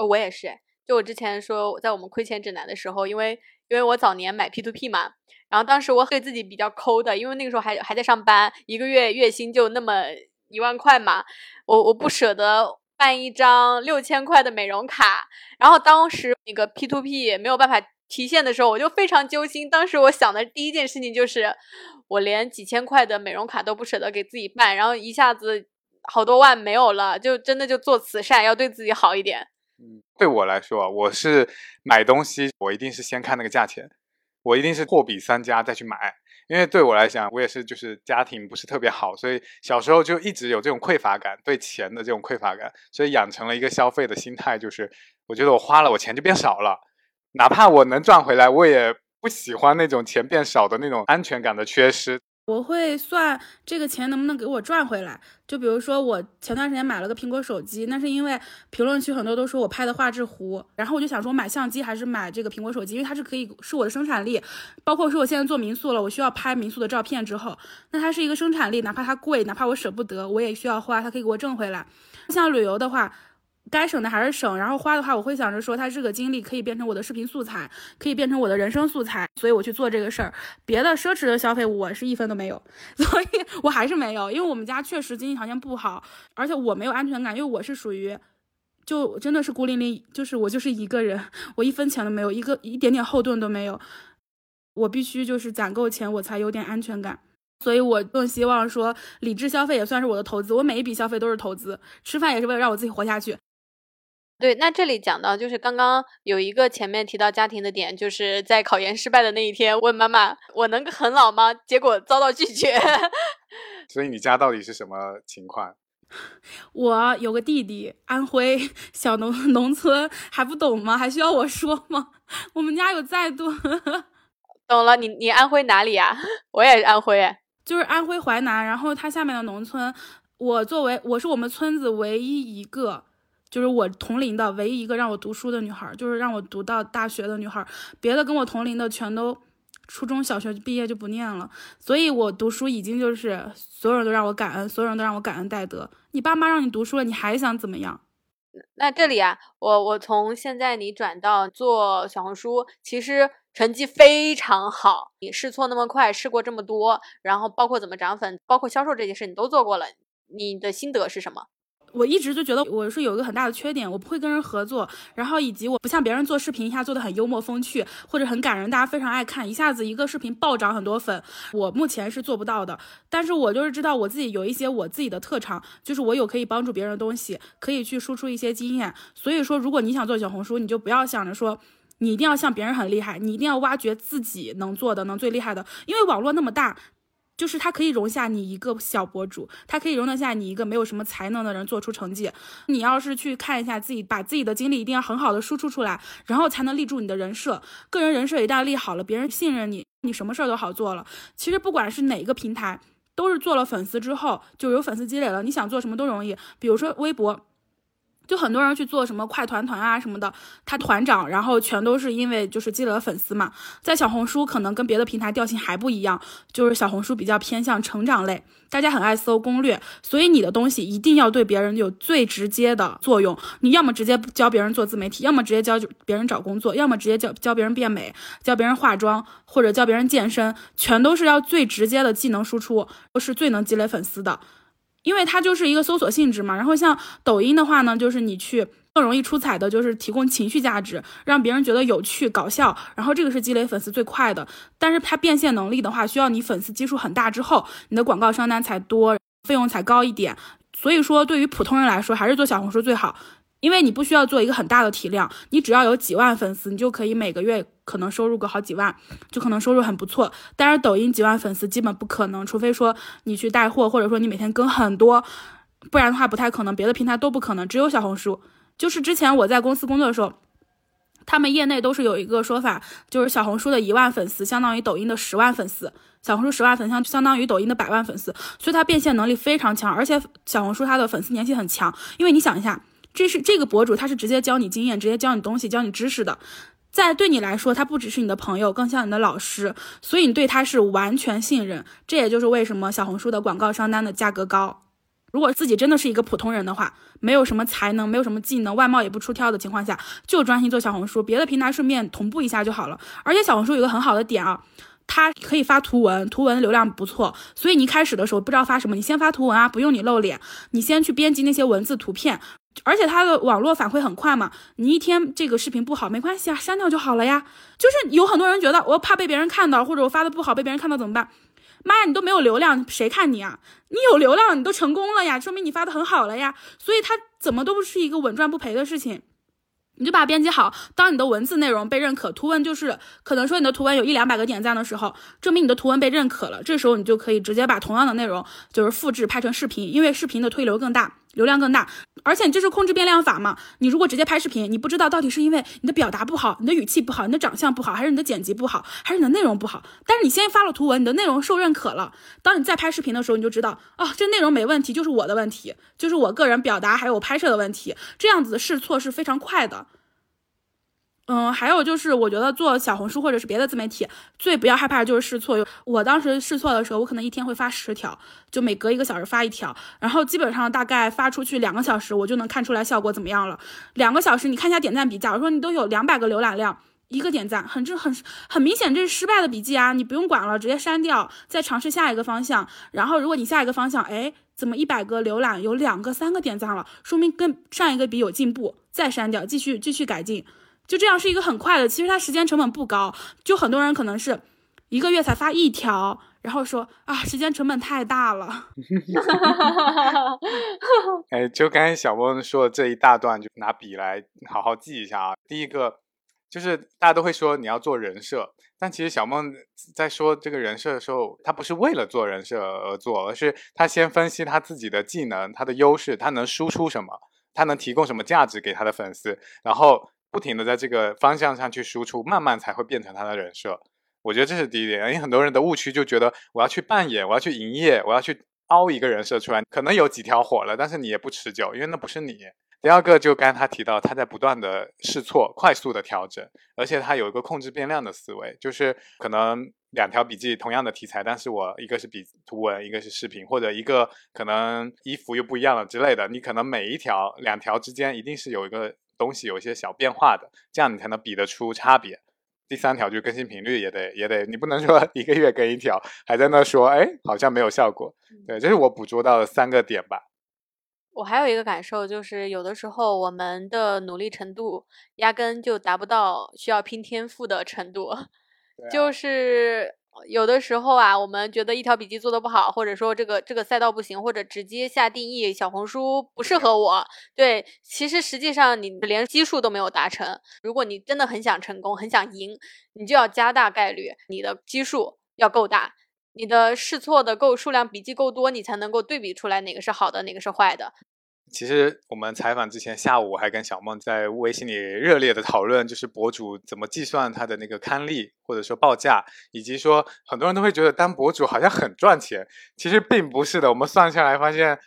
我也是，就我之前说，在我们亏钱指南的时候，因为因为我早年买 P to P 嘛，然后当时我对自己比较抠的，因为那个时候还还在上班，一个月月薪就那么一万块嘛，我我不舍得办一张六千块的美容卡，然后当时那个 P to P 没有办法提现的时候，我就非常揪心。当时我想的第一件事情就是，我连几千块的美容卡都不舍得给自己办，然后一下子好多万没有了，就真的就做慈善，要对自己好一点。嗯，对我来说，我是买东西，我一定是先看那个价钱，我一定是货比三家再去买。因为对我来讲，我也是就是家庭不是特别好，所以小时候就一直有这种匮乏感，对钱的这种匮乏感，所以养成了一个消费的心态，就是我觉得我花了，我钱就变少了，哪怕我能赚回来，我也不喜欢那种钱变少的那种安全感的缺失。我会算这个钱能不能给我赚回来。就比如说，我前段时间买了个苹果手机，那是因为评论区很多都说我拍的画质糊，然后我就想说买相机还是买这个苹果手机，因为它是可以是我的生产力。包括说我现在做民宿了，我需要拍民宿的照片之后，那它是一个生产力，哪怕它贵，哪怕我舍不得，我也需要花，它可以给我挣回来。像旅游的话。该省的还是省，然后花的话，我会想着说，它这个经历可以变成我的视频素材，可以变成我的人生素材，所以我去做这个事儿。别的奢侈的消费，我是一分都没有，所以我还是没有，因为我们家确实经济条件不好，而且我没有安全感，因为我是属于，就真的是孤零零，就是我就是一个人，我一分钱都没有，一个一点点后盾都没有，我必须就是攒够钱，我才有点安全感，所以我更希望说，理智消费也算是我的投资，我每一笔消费都是投资，吃饭也是为了让我自己活下去。对，那这里讲到就是刚刚有一个前面提到家庭的点，就是在考研失败的那一天，问妈妈我能很老吗？结果遭到拒绝。所以你家到底是什么情况？我有个弟弟，安徽小农农村还不懂吗？还需要我说吗？我们家有再多。懂了，你你安徽哪里呀？我也是安徽，就是安徽淮南，然后它下面的农村，我作为我是我们村子唯一一个。就是我同龄的唯一一个让我读书的女孩，就是让我读到大学的女孩，别的跟我同龄的全都初中小学毕业就不念了，所以我读书已经就是所有人都让我感恩，所有人都让我感恩戴德。你爸妈让你读书了，你还想怎么样？那这里啊，我我从现在你转到做小红书，其实成绩非常好。你试错那么快，试过这么多，然后包括怎么涨粉，包括销售这些事你都做过了，你的心得是什么？我一直就觉得我是有一个很大的缺点，我不会跟人合作，然后以及我不像别人做视频一下做的很幽默风趣或者很感人，大家非常爱看，一下子一个视频暴涨很多粉，我目前是做不到的。但是我就是知道我自己有一些我自己的特长，就是我有可以帮助别人的东西，可以去输出一些经验。所以说，如果你想做小红书，你就不要想着说你一定要像别人很厉害，你一定要挖掘自己能做的、能最厉害的，因为网络那么大。就是它可以容下你一个小博主，它可以容得下你一个没有什么才能的人做出成绩。你要是去看一下自己，把自己的经历一定要很好的输出出来，然后才能立住你的人设。个人人设一旦立好了，别人信任你，你什么事儿都好做了。其实不管是哪个平台，都是做了粉丝之后就有粉丝积累了，你想做什么都容易。比如说微博。就很多人去做什么快团团啊什么的，他团长，然后全都是因为就是积累了粉丝嘛。在小红书可能跟别的平台调性还不一样，就是小红书比较偏向成长类，大家很爱搜攻略，所以你的东西一定要对别人有最直接的作用。你要么直接教别人做自媒体，要么直接教别人找工作，要么直接教教别人变美，教别人化妆或者教别人健身，全都是要最直接的技能输出，是最能积累粉丝的。因为它就是一个搜索性质嘛，然后像抖音的话呢，就是你去更容易出彩的，就是提供情绪价值，让别人觉得有趣搞笑，然后这个是积累粉丝最快的。但是它变现能力的话，需要你粉丝基数很大之后，你的广告商单才多，费用才高一点。所以说，对于普通人来说，还是做小红书最好。因为你不需要做一个很大的体量，你只要有几万粉丝，你就可以每个月可能收入个好几万，就可能收入很不错。但是抖音几万粉丝基本不可能，除非说你去带货，或者说你每天更很多，不然的话不太可能。别的平台都不可能，只有小红书。就是之前我在公司工作的时候，他们业内都是有一个说法，就是小红书的一万粉丝相当于抖音的十万粉丝，小红书十万粉相相当于抖音的百万粉丝，所以它变现能力非常强，而且小红书它的粉丝粘性很强，因为你想一下。这是这个博主，他是直接教你经验，直接教你东西，教你知识的。在对你来说，他不只是你的朋友，更像你的老师，所以你对他是完全信任。这也就是为什么小红书的广告商单的价格高。如果自己真的是一个普通人的话，没有什么才能，没有什么技能，外貌也不出挑的情况下，就专心做小红书，别的平台顺便同步一下就好了。而且小红书有个很好的点啊，它可以发图文，图文流量不错，所以你一开始的时候不知道发什么，你先发图文啊，不用你露脸，你先去编辑那些文字图片。而且它的网络反馈很快嘛，你一天这个视频不好没关系啊，删掉就好了呀。就是有很多人觉得我怕被别人看到，或者我发的不好被别人看到怎么办？妈呀，你都没有流量，谁看你啊？你有流量，你都成功了呀，说明你发的很好了呀。所以它怎么都不是一个稳赚不赔的事情。你就把它编辑好，当你的文字内容被认可，图文就是可能说你的图文有一两百个点赞的时候，证明你的图文被认可了。这时候你就可以直接把同样的内容就是复制拍成视频，因为视频的推流更大，流量更大。而且这是控制变量法嘛？你如果直接拍视频，你不知道到底是因为你的表达不好，你的语气不好，你的长相不好，还是你的剪辑不好，还是你的内容不好？但是你先发了图文，你的内容受认可了，当你再拍视频的时候，你就知道啊，这内容没问题，就是我的问题，就是我个人表达还有拍摄的问题。这样子的试错是非常快的。嗯，还有就是，我觉得做小红书或者是别的自媒体，最不要害怕的就是试错。我当时试错的时候，我可能一天会发十条，就每隔一个小时发一条，然后基本上大概发出去两个小时，我就能看出来效果怎么样了。两个小时，你看一下点赞比，假如说你都有两百个浏览量，一个点赞，很这很很明显，这是失败的笔记啊！你不用管了，直接删掉，再尝试下一个方向。然后如果你下一个方向，哎，怎么一百个浏览有两个、三个点赞了，说明跟上一个比有进步，再删掉，继续继续改进。就这样是一个很快的，其实它时间成本不高。就很多人可能是一个月才发一条，然后说啊，时间成本太大了。哎，就刚才小波说的这一大段，就拿笔来好好记一下啊。第一个就是大家都会说你要做人设，但其实小梦在说这个人设的时候，他不是为了做人设而做，而是他先分析他自己的技能、他的优势，他能输出什么，他能提供什么价值给他的粉丝，然后。不停的在这个方向上去输出，慢慢才会变成他的人设。我觉得这是第一点，因为很多人的误区就觉得我要去扮演，我要去营业，我要去凹一个人设出来，可能有几条火了，但是你也不持久，因为那不是你。第二个就刚才他提到，他在不断的试错，快速的调整，而且他有一个控制变量的思维，就是可能两条笔记同样的题材，但是我一个是笔图文，一个是视频，或者一个可能衣服又不一样了之类的，你可能每一条两条之间一定是有一个东西有一些小变化的，这样你才能比得出差别。第三条就是更新频率也得也得，你不能说 一个月更一条，还在那说，哎，好像没有效果。对，这是我捕捉到的三个点吧。我还有一个感受，就是有的时候我们的努力程度压根就达不到需要拼天赋的程度，就是有的时候啊，我们觉得一条笔记做的不好，或者说这个这个赛道不行，或者直接下定义小红书不适合我。对，其实实际上你连基数都没有达成。如果你真的很想成功，很想赢，你就要加大概率，你的基数要够大。你的试错的够数量，笔记够多，你才能够对比出来哪个是好的，哪个是坏的。其实我们采访之前下午还跟小梦在微信里热烈的讨论，就是博主怎么计算他的那个刊例或者说报价，以及说很多人都会觉得当博主好像很赚钱，其实并不是的。我们算下来发现，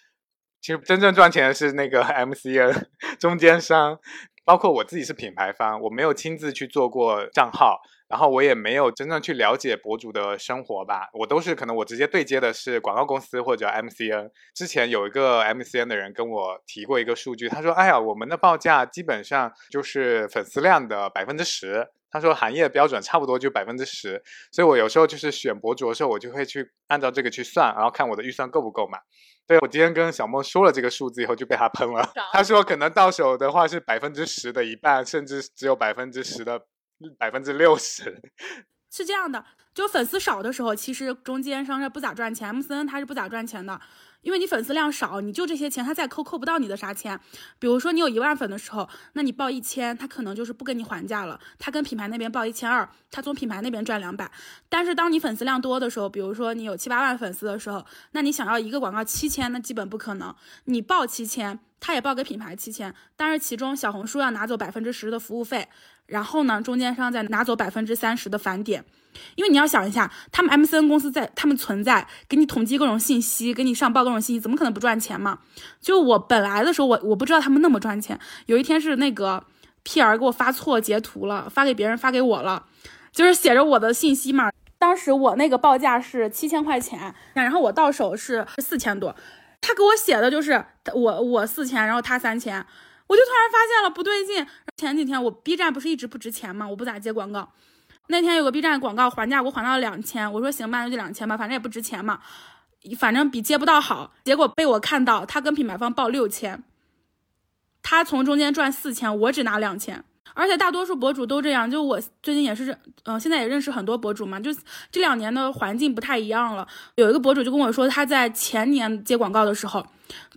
其实真正赚钱的是那个 MCN 中间商，包括我自己是品牌方，我没有亲自去做过账号。然后我也没有真正去了解博主的生活吧，我都是可能我直接对接的是广告公司或者 MCN。之前有一个 MCN 的人跟我提过一个数据，他说：“哎呀，我们的报价基本上就是粉丝量的百分之十。”他说行业标准差不多就百分之十，所以我有时候就是选博主的时候，我就会去按照这个去算，然后看我的预算够不够嘛。对我今天跟小梦说了这个数字以后，就被他喷了。他说可能到手的话是百分之十的一半，甚至只有百分之十的。百分之六十 是这样的，就粉丝少的时候，其实中间商是不咋赚钱，MCN 他是不咋赚钱的，因为你粉丝量少，你就这些钱，他再扣扣不到你的啥钱。比如说你有一万粉的时候，那你报一千，他可能就是不跟你还价了，他跟品牌那边报一千二，他从品牌那边赚两百。但是当你粉丝量多的时候，比如说你有七八万粉丝的时候，那你想要一个广告七千，那基本不可能，你报七千。他也报给品牌七千，但是其中小红书要拿走百分之十的服务费，然后呢，中间商再拿走百分之三十的返点。因为你要想一下，他们 MCN 公司在他们存在，给你统计各种信息，给你上报各种信息，怎么可能不赚钱嘛？就我本来的时候，我我不知道他们那么赚钱。有一天是那个 PR 给我发错截图了，发给别人发给我了，就是写着我的信息嘛。当时我那个报价是七千块钱，然后我到手是四千多。他给我写的就是我我四千，然后他三千，我就突然发现了不对劲。前几天我 B 站不是一直不值钱吗？我不咋接广告。那天有个 B 站广告还价我还到了两千，我说行吧，那就两千吧，反正也不值钱嘛，反正比接不到好。结果被我看到他跟品牌方报六千，他从中间赚四千，我只拿两千。而且大多数博主都这样，就我最近也是，嗯，现在也认识很多博主嘛，就这两年的环境不太一样了。有一个博主就跟我说，他在前年接广告的时候，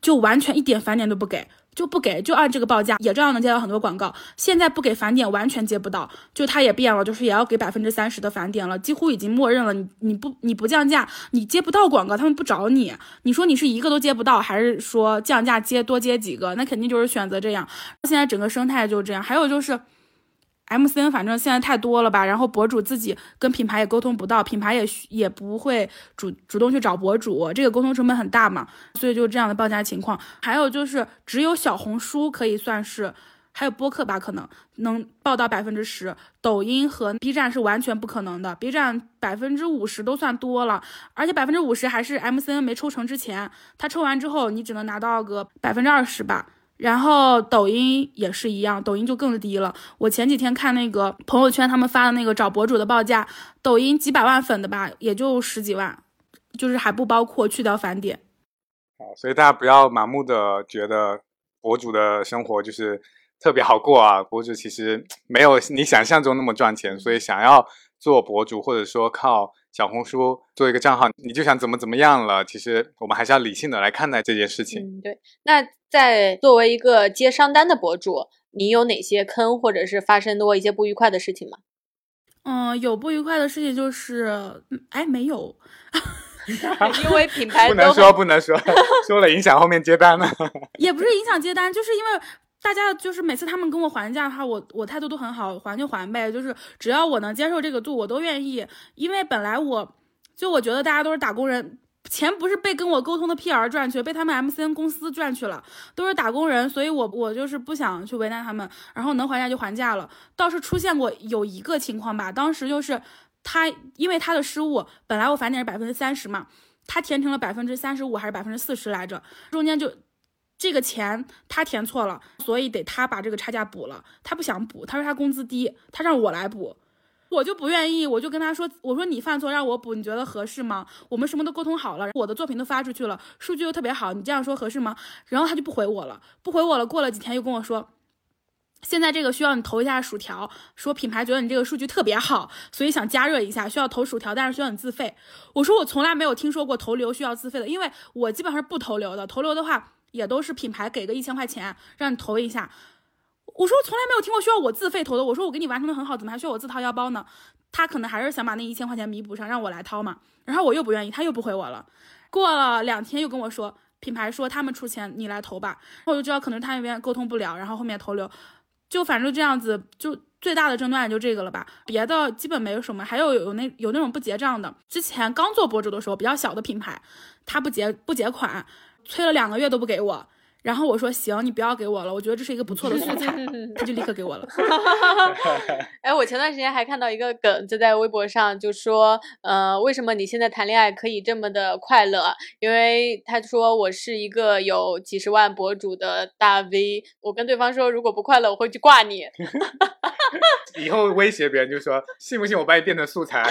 就完全一点返点都不给。就不给，就按这个报价，也照样能接到很多广告。现在不给返点，完全接不到。就它也变了，就是也要给百分之三十的返点了，几乎已经默认了。你你不你不降价，你接不到广告，他们不找你。你说你是一个都接不到，还是说降价接多接几个？那肯定就是选择这样。现在整个生态就这样。还有就是。MCN 反正现在太多了吧，然后博主自己跟品牌也沟通不到，品牌也也不会主主动去找博主，这个沟通成本很大嘛，所以就这样的报价情况。还有就是只有小红书可以算是，还有播客吧，可能能报到百分之十，抖音和 B 站是完全不可能的，B 站百分之五十都算多了，而且百分之五十还是 MCN 没抽成之前，他抽完之后你只能拿到个百分之二十吧。然后抖音也是一样，抖音就更低了。我前几天看那个朋友圈，他们发的那个找博主的报价，抖音几百万粉的吧，也就十几万，就是还不包括去掉返点。好，所以大家不要盲目的觉得博主的生活就是特别好过啊，博主其实没有你想象中那么赚钱。所以想要做博主，或者说靠小红书做一个账号，你就想怎么怎么样了，其实我们还是要理性的来看待这件事情。嗯，对，那。在作为一个接商单的博主，你有哪些坑，或者是发生过一些不愉快的事情吗？嗯，有不愉快的事情就是，哎，没有，因为品牌 不能说不能说，说了影响后面接单了。也不是影响接单，就是因为大家就是每次他们跟我还价的话，我我态度都很好，还就还呗，就是只要我能接受这个度，我都愿意。因为本来我就我觉得大家都是打工人。钱不是被跟我沟通的 PR 赚去，被他们 MCN 公司赚去了，都是打工人，所以我我就是不想去为难他们，然后能还价就还价了。倒是出现过有一个情况吧，当时就是他因为他的失误，本来我返点是百分之三十嘛，他填成了百分之三十五还是百分之四十来着，中间就这个钱他填错了，所以得他把这个差价补了，他不想补，他说他工资低，他让我来补。我就不愿意，我就跟他说：“我说你犯错让我补，你觉得合适吗？我们什么都沟通好了，我的作品都发出去了，数据又特别好，你这样说合适吗？”然后他就不回我了，不回我了。过了几天又跟我说：“现在这个需要你投一下薯条，说品牌觉得你这个数据特别好，所以想加热一下，需要投薯条，但是需要你自费。”我说：“我从来没有听说过投流需要自费的，因为我基本上是不投流的，投流的话也都是品牌给个一千块钱让你投一下。”我说我从来没有听过需要我自费投的。我说我给你完成的很好，怎么还需要我自掏腰包呢？他可能还是想把那一千块钱弥补上，让我来掏嘛。然后我又不愿意，他又不回我了。过了两天又跟我说，品牌说他们出钱，你来投吧。我就知道可能他那边沟通不了，然后后面投流，就反正这样子，就最大的争端也就这个了吧。别的基本没有什么。还有有那有那种不结账的，之前刚做博主的时候，比较小的品牌，他不结不结款，催了两个月都不给我。然后我说行，你不要给我了，我觉得这是一个不错的素材，他就立刻给我了。哎，我前段时间还看到一个梗，就在微博上就说，呃，为什么你现在谈恋爱可以这么的快乐？因为他说我是一个有几十万博主的大 V，我跟对方说如果不快乐我会去挂你。以后威胁别人就说信不信我把你变成素材，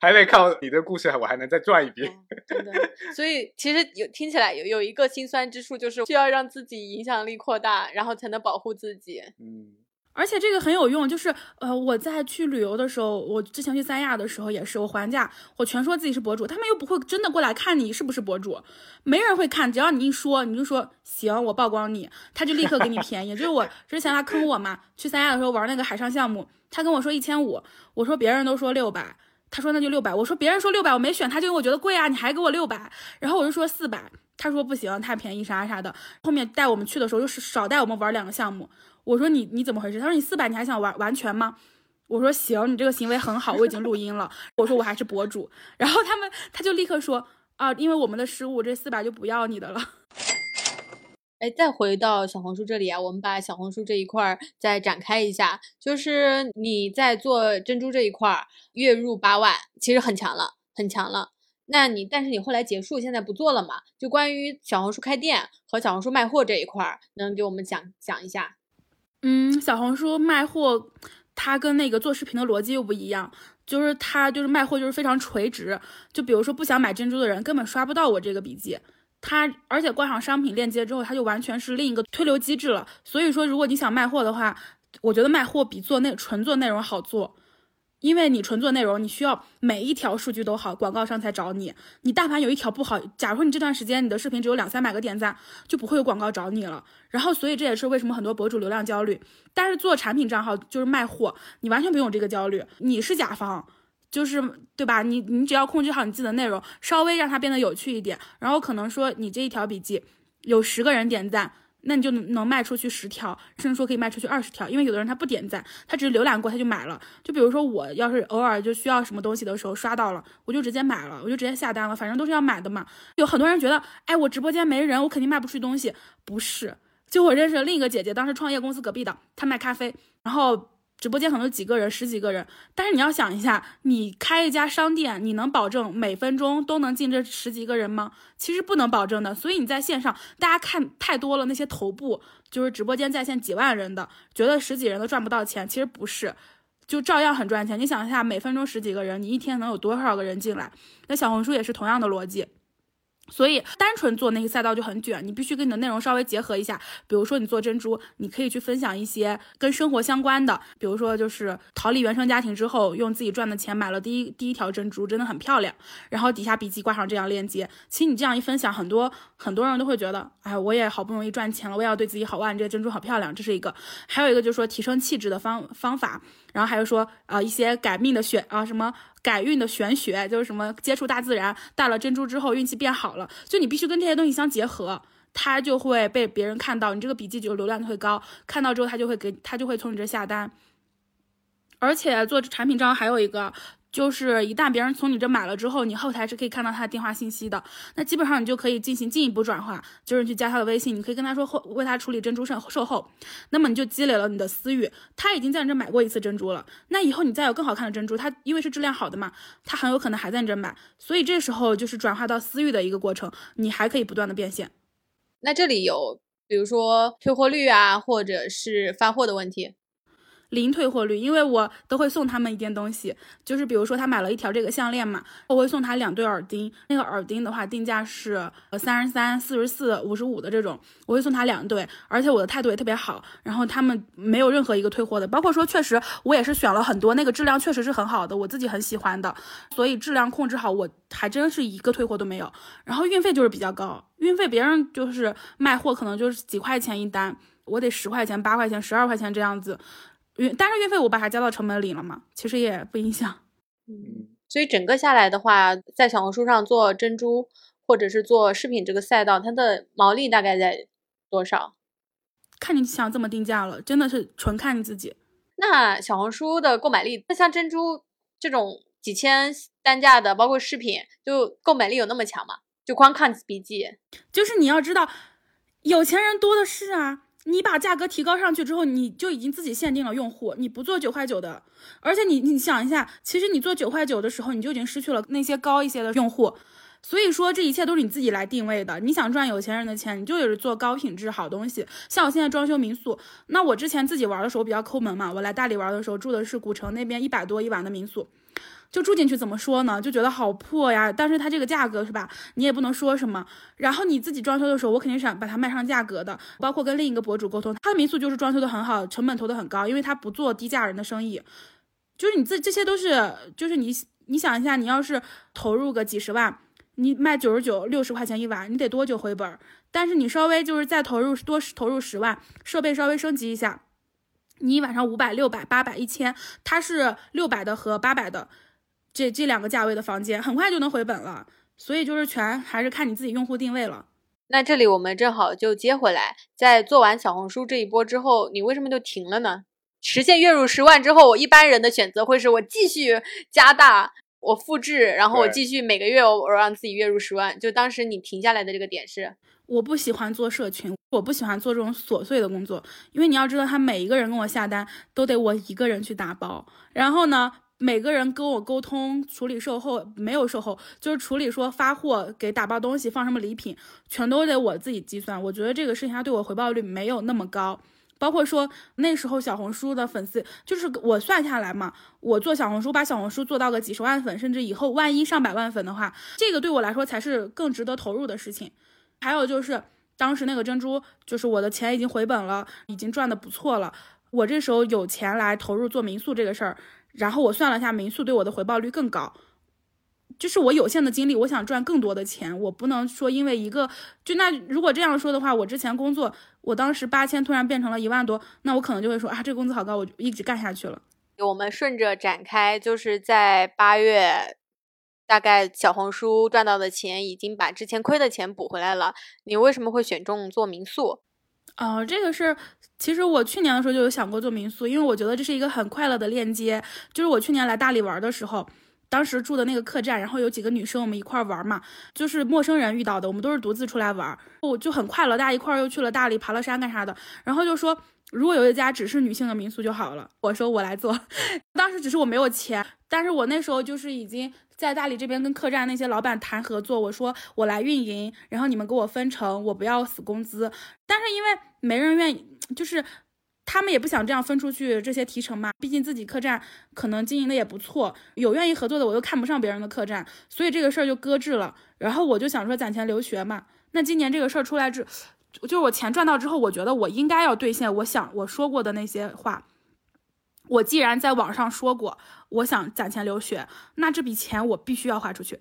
还得靠你的故事，我还能再赚一笔。真的，所以其实有听起来有有一个心酸之处就。就是需要让自己影响力扩大，然后才能保护自己。嗯，而且这个很有用，就是呃，我在去旅游的时候，我之前去三亚的时候也是，我还价，我全说自己是博主，他们又不会真的过来看你是不是博主，没人会看，只要你一说，你就说行，我曝光你，他就立刻给你便宜。就是我之前他坑我嘛，去三亚的时候玩那个海上项目，他跟我说一千五，我说别人都说六百。他说那就六百，我说别人说六百，我没选他，就因为我觉得贵啊，你还给我六百，然后我就说四百，他说不行，太便宜啥啥的。后面带我们去的时候，又是少带我们玩两个项目，我说你你怎么回事？他说你四百你还想玩完全吗？我说行，你这个行为很好，我已经录音了。我说我还是博主，然后他们他就立刻说啊，因为我们的失误，这四百就不要你的了。哎，再回到小红书这里啊，我们把小红书这一块儿再展开一下。就是你在做珍珠这一块儿，月入八万，其实很强了，很强了。那你但是你后来结束，现在不做了嘛？就关于小红书开店和小红书卖货这一块儿，能给我们讲讲一下？嗯，小红书卖货，它跟那个做视频的逻辑又不一样，就是它就是卖货就是非常垂直。就比如说不想买珍珠的人，根本刷不到我这个笔记。它而且挂上商品链接之后，它就完全是另一个推流机制了。所以说，如果你想卖货的话，我觉得卖货比做内纯做内容好做，因为你纯做内容，你需要每一条数据都好，广告商才找你。你但凡有一条不好，假如说你这段时间你的视频只有两三百个点赞，就不会有广告找你了。然后，所以这也是为什么很多博主流量焦虑。但是做产品账号就是卖货，你完全不用这个焦虑，你是甲方。就是对吧？你你只要控制好你自己的内容，稍微让它变得有趣一点，然后可能说你这一条笔记有十个人点赞，那你就能能卖出去十条，甚至说可以卖出去二十条。因为有的人他不点赞，他只是浏览过他就买了。就比如说我要是偶尔就需要什么东西的时候刷到了，我就直接买了，我就直接下单了，反正都是要买的嘛。有很多人觉得，哎，我直播间没人，我肯定卖不出去东西。不是，就我认识另一个姐姐，当时创业公司隔壁的，她卖咖啡，然后。直播间可能几个人，十几个人，但是你要想一下，你开一家商店，你能保证每分钟都能进这十几个人吗？其实不能保证的。所以你在线上，大家看太多了，那些头部就是直播间在线几万人的，觉得十几人都赚不到钱，其实不是，就照样很赚钱。你想一下，每分钟十几个人，你一天能有多少个人进来？那小红书也是同样的逻辑。所以单纯做那个赛道就很卷，你必须跟你的内容稍微结合一下。比如说你做珍珠，你可以去分享一些跟生活相关的，比如说就是逃离原生家庭之后，用自己赚的钱买了第一第一条珍珠，真的很漂亮。然后底下笔记挂上这样链接，其实你这样一分享，很多很多人都会觉得，哎，我也好不容易赚钱了，我也要对自己好哇，你这珍珠好漂亮，这是一个。还有一个就是说提升气质的方方法。然后还有说，呃，一些改命的选啊，什么改运的玄学，就是什么接触大自然，戴了珍珠之后运气变好了，就你必须跟这些东西相结合，它就会被别人看到，你这个笔记就流量就会高，看到之后他就会给他就会从你这下单。而且做产品账还有一个就是一旦别人从你这买了之后，你后台是可以看到他的电话信息的。那基本上你就可以进行进一步转化，就是去加他的微信，你可以跟他说后为他处理珍珠售售后，那么你就积累了你的私域。他已经在你这买过一次珍珠了，那以后你再有更好看的珍珠，他因为是质量好的嘛，他很有可能还在你这买。所以这时候就是转化到私域的一个过程，你还可以不断的变现。那这里有比如说退货率啊，或者是发货的问题。零退货率，因为我都会送他们一件东西，就是比如说他买了一条这个项链嘛，我会送他两对耳钉。那个耳钉的话，定价是呃三十三、四十四、五十五的这种，我会送他两对，而且我的态度也特别好，然后他们没有任何一个退货的，包括说确实我也是选了很多，那个质量确实是很好的，我自己很喜欢的，所以质量控制好，我还真是一个退货都没有。然后运费就是比较高，运费别人就是卖货可能就是几块钱一单，我得十块钱、八块钱、十二块钱这样子。运，但是运费我把它加到成本里了嘛，其实也不影响。嗯，所以整个下来的话，在小红书上做珍珠或者是做饰品这个赛道，它的毛利大概在多少？看你想怎么定价了，真的是纯看你自己。那小红书的购买力，那像珍珠这种几千单价的，包括饰品，就购买力有那么强吗？就光看笔记，就是你要知道，有钱人多的是啊。你把价格提高上去之后，你就已经自己限定了用户，你不做九块九的，而且你你想一下，其实你做九块九的时候，你就已经失去了那些高一些的用户，所以说这一切都是你自己来定位的。你想赚有钱人的钱，你就得是做高品质好东西。像我现在装修民宿，那我之前自己玩的时候比较抠门嘛，我来大理玩的时候住的是古城那边一百多一晚的民宿。就住进去怎么说呢？就觉得好破呀。但是它这个价格是吧？你也不能说什么。然后你自己装修的时候，我肯定想把它卖上价格的。包括跟另一个博主沟通，他的民宿就是装修的很好，成本投的很高，因为他不做低价人的生意。就是你这这些都是，就是你你想一下，你要是投入个几十万，你卖九十九六十块钱一晚，你得多久回本？但是你稍微就是再投入多投入十万，设备稍微升级一下，你晚上五百六百八百一千，它是六百的和八百的。这这两个价位的房间很快就能回本了，所以就是全还是看你自己用户定位了。那这里我们正好就接回来，在做完小红书这一波之后，你为什么就停了呢？实现月入十万之后，我一般人的选择会是我继续加大，我复制，然后我继续每个月我让自己月入十万。就当时你停下来的这个点是，我不喜欢做社群，我不喜欢做这种琐碎的工作，因为你要知道，他每一个人跟我下单都得我一个人去打包，然后呢。每个人跟我沟通处理售后没有售后，就是处理说发货给打包东西放什么礼品，全都得我自己计算。我觉得这个事情它对我回报率没有那么高。包括说那时候小红书的粉丝，就是我算下来嘛，我做小红书把小红书做到个几十万粉，甚至以后万一上百万粉的话，这个对我来说才是更值得投入的事情。还有就是当时那个珍珠，就是我的钱已经回本了，已经赚的不错了，我这时候有钱来投入做民宿这个事儿。然后我算了一下，民宿对我的回报率更高，就是我有限的精力，我想赚更多的钱，我不能说因为一个就那如果这样说的话，我之前工作，我当时八千突然变成了一万多，那我可能就会说啊，这个工资好高，我就一直干下去了。我们顺着展开，就是在八月，大概小红书赚到的钱已经把之前亏的钱补回来了。你为什么会选中做民宿？哦，这个是，其实我去年的时候就有想过做民宿，因为我觉得这是一个很快乐的链接。就是我去年来大理玩的时候，当时住的那个客栈，然后有几个女生我们一块玩嘛，就是陌生人遇到的，我们都是独自出来玩，我就很快乐，大家一块又去了大理，爬了山干啥的。然后就说，如果有一家只是女性的民宿就好了。我说我来做，当时只是我没有钱，但是我那时候就是已经。在大理这边跟客栈那些老板谈合作，我说我来运营，然后你们给我分成，我不要死工资。但是因为没人愿意，就是他们也不想这样分出去这些提成嘛，毕竟自己客栈可能经营的也不错，有愿意合作的，我又看不上别人的客栈，所以这个事儿就搁置了。然后我就想说攒钱留学嘛，那今年这个事儿出来之，就是我钱赚到之后，我觉得我应该要兑现我想我说过的那些话。我既然在网上说过，我想攒钱留学，那这笔钱我必须要花出去，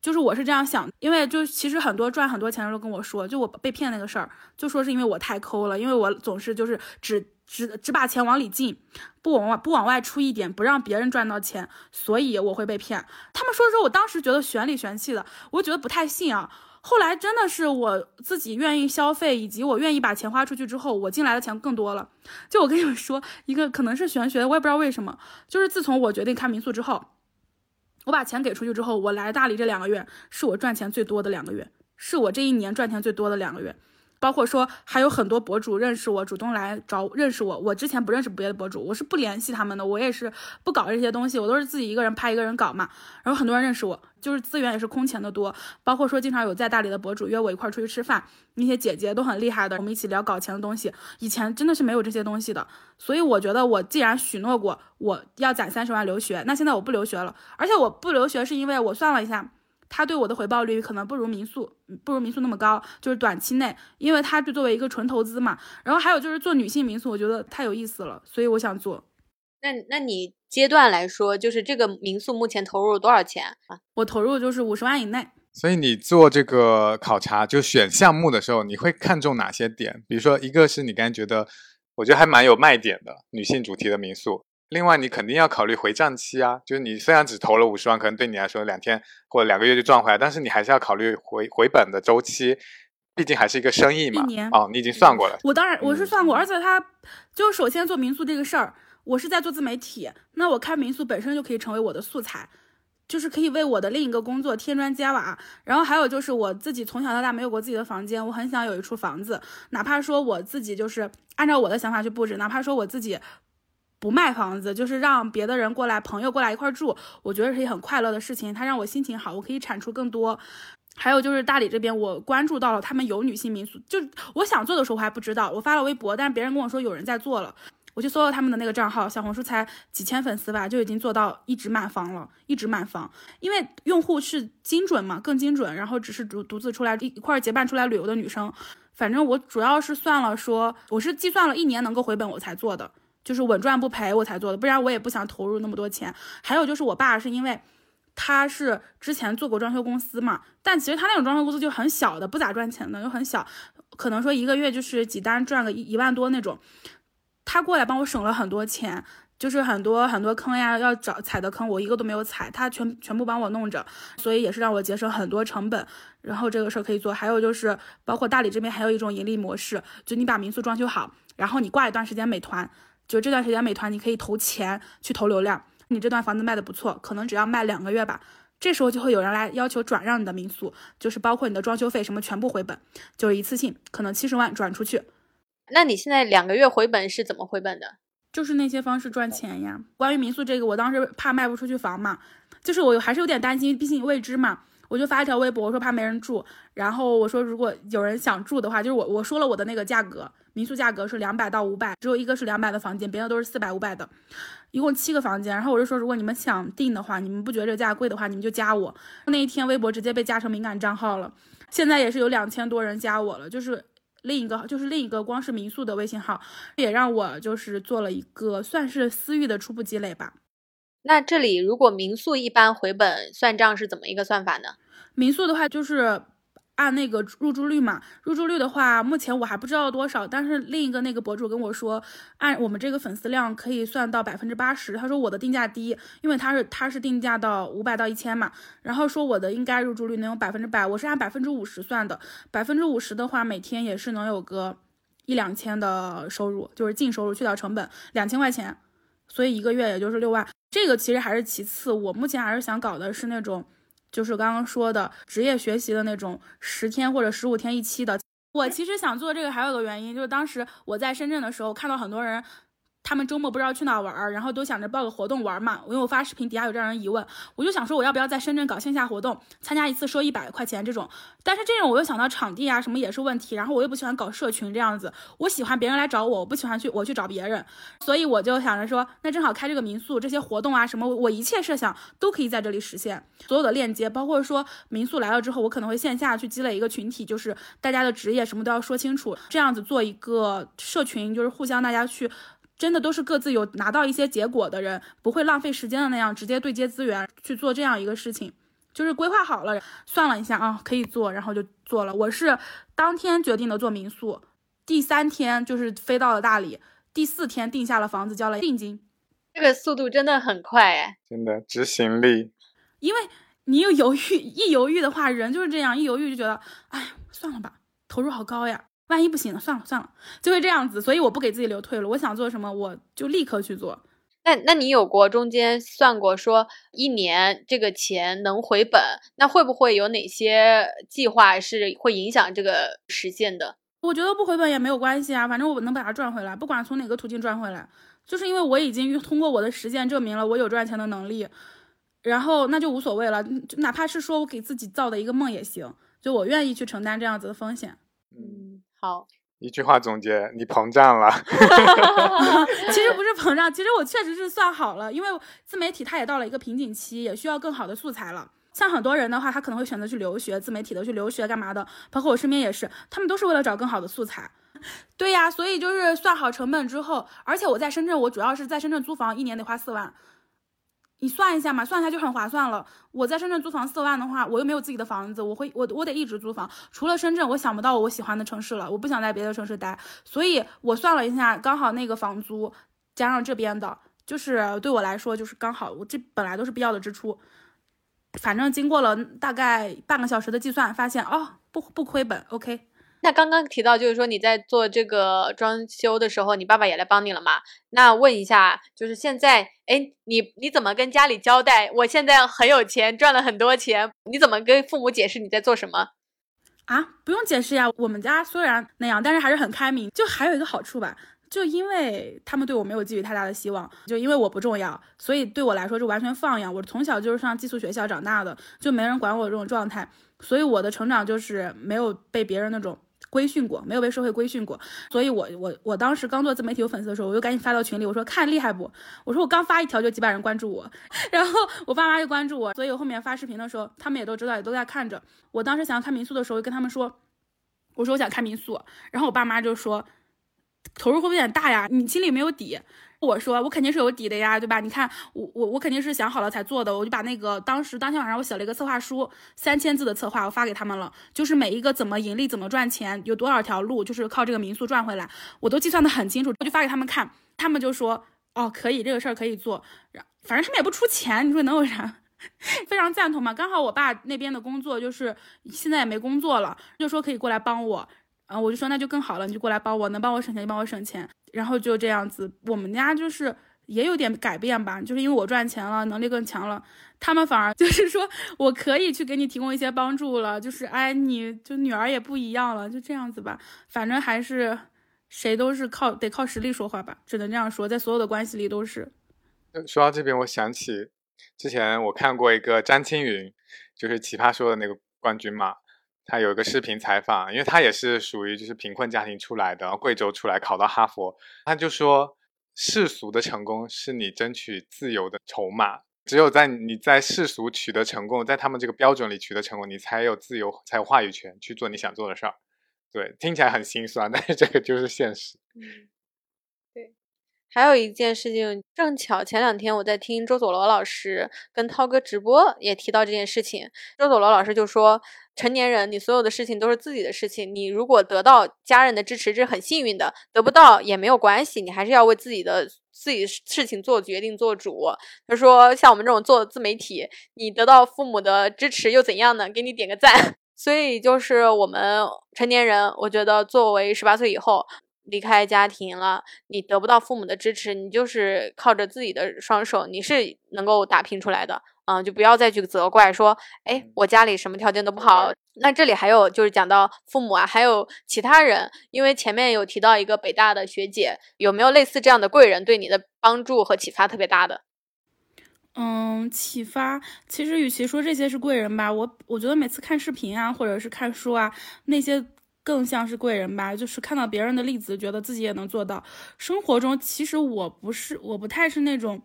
就是我是这样想，因为就其实很多赚很多钱的人都跟我说，就我被骗那个事儿，就说是因为我太抠了，因为我总是就是只只只把钱往里进，不往外不往外出一点，不让别人赚到钱，所以我会被骗。他们说的时候，我当时觉得玄里玄气的，我觉得不太信啊。后来真的是我自己愿意消费，以及我愿意把钱花出去之后，我进来的钱更多了。就我跟你们说一个可能是玄学，我也不知道为什么，就是自从我决定开民宿之后，我把钱给出去之后，我来大理这两个月是我赚钱最多的两个月，是我这一年赚钱最多的两个月。包括说还有很多博主认识我，主动来找认识我。我之前不认识别的博主，我是不联系他们的，我也是不搞这些东西，我都是自己一个人拍一个人搞嘛。然后很多人认识我，就是资源也是空前的多。包括说经常有在大理的博主约我一块儿出去吃饭，那些姐姐都很厉害的，我们一起聊搞钱的东西。以前真的是没有这些东西的，所以我觉得我既然许诺过我要攒三十万留学，那现在我不留学了，而且我不留学是因为我算了一下。它对我的回报率可能不如民宿，不如民宿那么高，就是短期内，因为它就作为一个纯投资嘛。然后还有就是做女性民宿，我觉得太有意思了，所以我想做。那那你阶段来说，就是这个民宿目前投入多少钱啊？我投入就是五十万以内。所以你做这个考察，就选项目的时候，你会看重哪些点？比如说，一个是你刚才觉得，我觉得还蛮有卖点的女性主题的民宿。另外，你肯定要考虑回账期啊，就是你虽然只投了五十万，可能对你来说两天或者两个月就赚回来，但是你还是要考虑回回本的周期，毕竟还是一个生意嘛。一年哦，你已经算过了。我当然我是算过，而且他就首先做民宿这个事儿，我是在做自媒体，那我开民宿本身就可以成为我的素材，就是可以为我的另一个工作添砖加瓦。然后还有就是我自己从小到大没有过自己的房间，我很想有一处房子，哪怕说我自己就是按照我的想法去布置，哪怕说我自己。不卖房子，就是让别的人过来，朋友过来一块住，我觉得是一很快乐的事情。它让我心情好，我可以产出更多。还有就是大理这边，我关注到了他们有女性民宿，就我想做的时候我还不知道，我发了微博，但是别人跟我说有人在做了，我去搜了他们的那个账号，小红书才几千粉丝吧，就已经做到一直满房了，一直满房。因为用户是精准嘛，更精准，然后只是独独自出来一一块结伴出来旅游的女生。反正我主要是算了说，我是计算了一年能够回本我才做的。就是稳赚不赔我才做的，不然我也不想投入那么多钱。还有就是我爸是因为他是之前做过装修公司嘛，但其实他那种装修公司就很小的，不咋赚钱的，又很小，可能说一个月就是几单赚个一万多那种。他过来帮我省了很多钱，就是很多很多坑呀要找踩的坑，我一个都没有踩，他全全部帮我弄着，所以也是让我节省很多成本。然后这个事儿可以做。还有就是包括大理这边还有一种盈利模式，就你把民宿装修好，然后你挂一段时间美团。就这段时间，美团你可以投钱去投流量。你这段房子卖的不错，可能只要卖两个月吧，这时候就会有人来要求转让你的民宿，就是包括你的装修费什么全部回本，就是一次性，可能七十万转出去。那你现在两个月回本是怎么回本的？就是那些方式赚钱呀。关于民宿这个，我当时怕卖不出去房嘛，就是我还是有点担心，毕竟未知嘛。我就发一条微博，我说怕没人住，然后我说如果有人想住的话，就是我我说了我的那个价格，民宿价格是两百到五百，只有一个是两百的房间，别的都是四百五百的，一共七个房间。然后我就说，如果你们想订的话，你们不觉得这价贵的话，你们就加我。那一天微博直接被加成敏感账号了，现在也是有两千多人加我了，就是另一个就是另一个光是民宿的微信号，也让我就是做了一个算是私域的初步积累吧。那这里如果民宿一般回本算账是怎么一个算法呢？民宿的话就是按那个入住率嘛，入住率的话目前我还不知道多少，但是另一个那个博主跟我说，按我们这个粉丝量可以算到百分之八十。他说我的定价低，因为他是他是定价到五百到一千嘛，然后说我的应该入住率能有百分之百，我是按百分之五十算的，百分之五十的话每天也是能有个一两千的收入，就是净收入去掉成本两千块钱，所以一个月也就是六万。这个其实还是其次，我目前还是想搞的是那种，就是刚刚说的职业学习的那种十天或者十五天一期的。我其实想做这个还有个原因，就是当时我在深圳的时候，看到很多人。他们周末不知道去哪玩儿，然后都想着报个活动玩嘛。因为我发视频底下有这样人疑问，我就想说我要不要在深圳搞线下活动，参加一次收一百块钱这种。但是这种我又想到场地啊什么也是问题，然后我又不喜欢搞社群这样子，我喜欢别人来找我，我不喜欢去我去找别人。所以我就想着说，那正好开这个民宿，这些活动啊什么，我一切设想都可以在这里实现。所有的链接，包括说民宿来了之后，我可能会线下去积累一个群体，就是大家的职业什么都要说清楚，这样子做一个社群，就是互相大家去。真的都是各自有拿到一些结果的人，不会浪费时间的那样直接对接资源去做这样一个事情，就是规划好了，算了一下啊，可以做，然后就做了。我是当天决定的做民宿，第三天就是飞到了大理，第四天定下了房子，交了定金。这个速度真的很快哎，真的执行力。因为你又犹豫，一犹豫的话，人就是这样，一犹豫就觉得，哎，算了吧，投入好高呀。万一不行了，算了算了，就会这样子，所以我不给自己留退路。我想做什么，我就立刻去做。那那你有过中间算过说一年这个钱能回本？那会不会有哪些计划是会影响这个实现的？我觉得不回本也没有关系啊，反正我能把它赚回来，不管从哪个途径赚回来，就是因为我已经通过我的实践证明了我有赚钱的能力，然后那就无所谓了，就哪怕是说我给自己造的一个梦也行，就我愿意去承担这样子的风险。嗯，好。一句话总结，你膨胀了。其实不是膨胀，其实我确实是算好了，因为自媒体它也到了一个瓶颈期，也需要更好的素材了。像很多人的话，他可能会选择去留学，自媒体的去留学干嘛的，包括我身边也是，他们都是为了找更好的素材。对呀，所以就是算好成本之后，而且我在深圳，我主要是在深圳租房，一年得花四万。你算一下嘛，算一下就很划算了。我在深圳租房四万的话，我又没有自己的房子，我会我我得一直租房。除了深圳，我想不到我喜欢的城市了，我不想在别的城市待。所以我算了一下，刚好那个房租加上这边的，就是对我来说就是刚好。我这本来都是必要的支出，反正经过了大概半个小时的计算，发现哦不不亏本，OK。那刚刚提到，就是说你在做这个装修的时候，你爸爸也来帮你了嘛？那问一下，就是现在，哎，你你怎么跟家里交代？我现在很有钱，赚了很多钱，你怎么跟父母解释你在做什么？啊，不用解释呀。我们家虽然那样，但是还是很开明。就还有一个好处吧，就因为他们对我没有寄予太大的希望，就因为我不重要，所以对我来说是完全放养。我从小就是上寄宿学校长大的，就没人管我这种状态，所以我的成长就是没有被别人那种。规训过，没有被社会规训过，所以我我我当时刚做自媒体有粉丝的时候，我就赶紧发到群里，我说看厉害不？我说我刚发一条就几百人关注我，然后我爸妈就关注我，所以我后面发视频的时候，他们也都知道，也都在看着。我当时想要开民宿的时候，就跟他们说，我说我想开民宿，然后我爸妈就说，投入会不会有点大呀？你心里没有底。我说我肯定是有底的呀，对吧？你看我我我肯定是想好了才做的，我就把那个当时当天晚上我写了一个策划书，三千字的策划，我发给他们了，就是每一个怎么盈利、怎么赚钱，有多少条路，就是靠这个民宿赚回来，我都计算的很清楚，我就发给他们看，他们就说哦可以，这个事儿可以做，反正他们也不出钱，你说能有啥？非常赞同嘛。刚好我爸那边的工作就是现在也没工作了，就说可以过来帮我。啊，我就说那就更好了，你就过来帮我，能帮我省钱就帮我省钱，然后就这样子，我们家就是也有点改变吧，就是因为我赚钱了，能力更强了，他们反而 就是说我可以去给你提供一些帮助了，就是哎，你就女儿也不一样了，就这样子吧，反正还是谁都是靠得靠实力说话吧，只能这样说，在所有的关系里都是。说到这边，我想起之前我看过一个张青云，就是奇葩说的那个冠军嘛。他有一个视频采访，因为他也是属于就是贫困家庭出来的，贵州出来考到哈佛，他就说世俗的成功是你争取自由的筹码，只有在你在世俗取得成功，在他们这个标准里取得成功，你才有自由，才有话语权去做你想做的事儿。对，听起来很心酸，但是这个就是现实。还有一件事情，正巧前两天我在听周佐罗老师跟涛哥直播，也提到这件事情。周佐罗老师就说。成年人，你所有的事情都是自己的事情。你如果得到家人的支持，这是很幸运的；得不到也没有关系，你还是要为自己的自己事情做决定、做主。他说：“像我们这种做自媒体，你得到父母的支持又怎样呢？给你点个赞。”所以，就是我们成年人，我觉得作为十八岁以后离开家庭了，你得不到父母的支持，你就是靠着自己的双手，你是能够打拼出来的。嗯，就不要再去责怪说，哎，我家里什么条件都不好。那这里还有就是讲到父母啊，还有其他人，因为前面有提到一个北大的学姐，有没有类似这样的贵人对你的帮助和启发特别大的？嗯，启发其实与其说这些是贵人吧，我我觉得每次看视频啊，或者是看书啊，那些更像是贵人吧，就是看到别人的例子，觉得自己也能做到。生活中其实我不是，我不太是那种。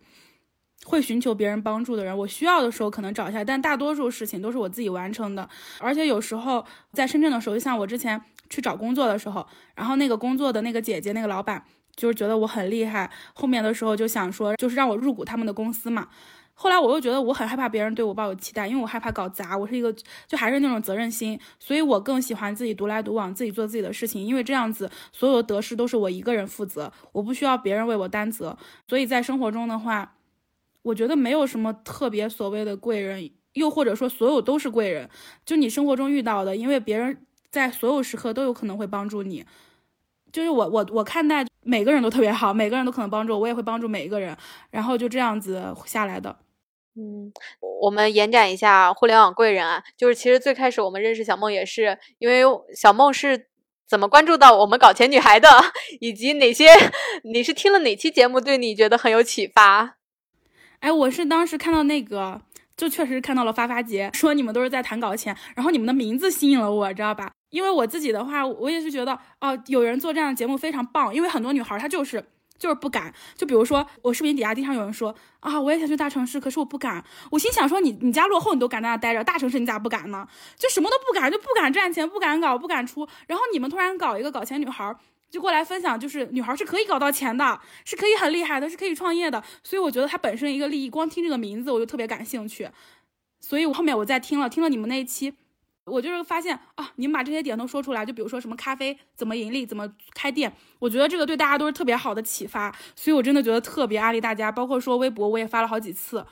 会寻求别人帮助的人，我需要的时候可能找一下，但大多数事情都是我自己完成的。而且有时候在深圳的时候，就像我之前去找工作的时候，然后那个工作的那个姐姐，那个老板就是觉得我很厉害，后面的时候就想说，就是让我入股他们的公司嘛。后来我又觉得我很害怕别人对我抱有期待，因为我害怕搞砸，我是一个就还是那种责任心，所以我更喜欢自己独来独往，自己做自己的事情，因为这样子所有的得失都是我一个人负责，我不需要别人为我担责。所以在生活中的话。我觉得没有什么特别所谓的贵人，又或者说所有都是贵人，就你生活中遇到的，因为别人在所有时刻都有可能会帮助你。就是我我我看待每个人都特别好，每个人都可能帮助我，我也会帮助每一个人，然后就这样子下来的。嗯，我们延展一下互联网贵人啊，就是其实最开始我们认识小梦也是因为小梦是怎么关注到我们搞钱女孩的，以及哪些你是听了哪期节目对你觉得很有启发？哎，我是当时看到那个，就确实看到了发发姐说你们都是在谈搞钱，然后你们的名字吸引了我，知道吧？因为我自己的话，我也是觉得哦，有人做这样的节目非常棒，因为很多女孩她就是。就是不敢，就比如说我视频底下经常有人说啊，我也想去大城市，可是我不敢。我心想说，你你家落后，你都敢在那待着，大城市你咋不敢呢？就什么都不敢，就不敢赚钱，不敢搞，不敢出。然后你们突然搞一个搞钱女孩，就过来分享，就是女孩是可以搞到钱的，是可以很厉害的，是可以创业的。所以我觉得她本身一个利益，光听这个名字我就特别感兴趣。所以我后面我再听了听了你们那一期。我就是发现啊，你们把这些点都说出来，就比如说什么咖啡怎么盈利，怎么开店，我觉得这个对大家都是特别好的启发，所以我真的觉得特别安利大家。包括说微博，我也发了好几次。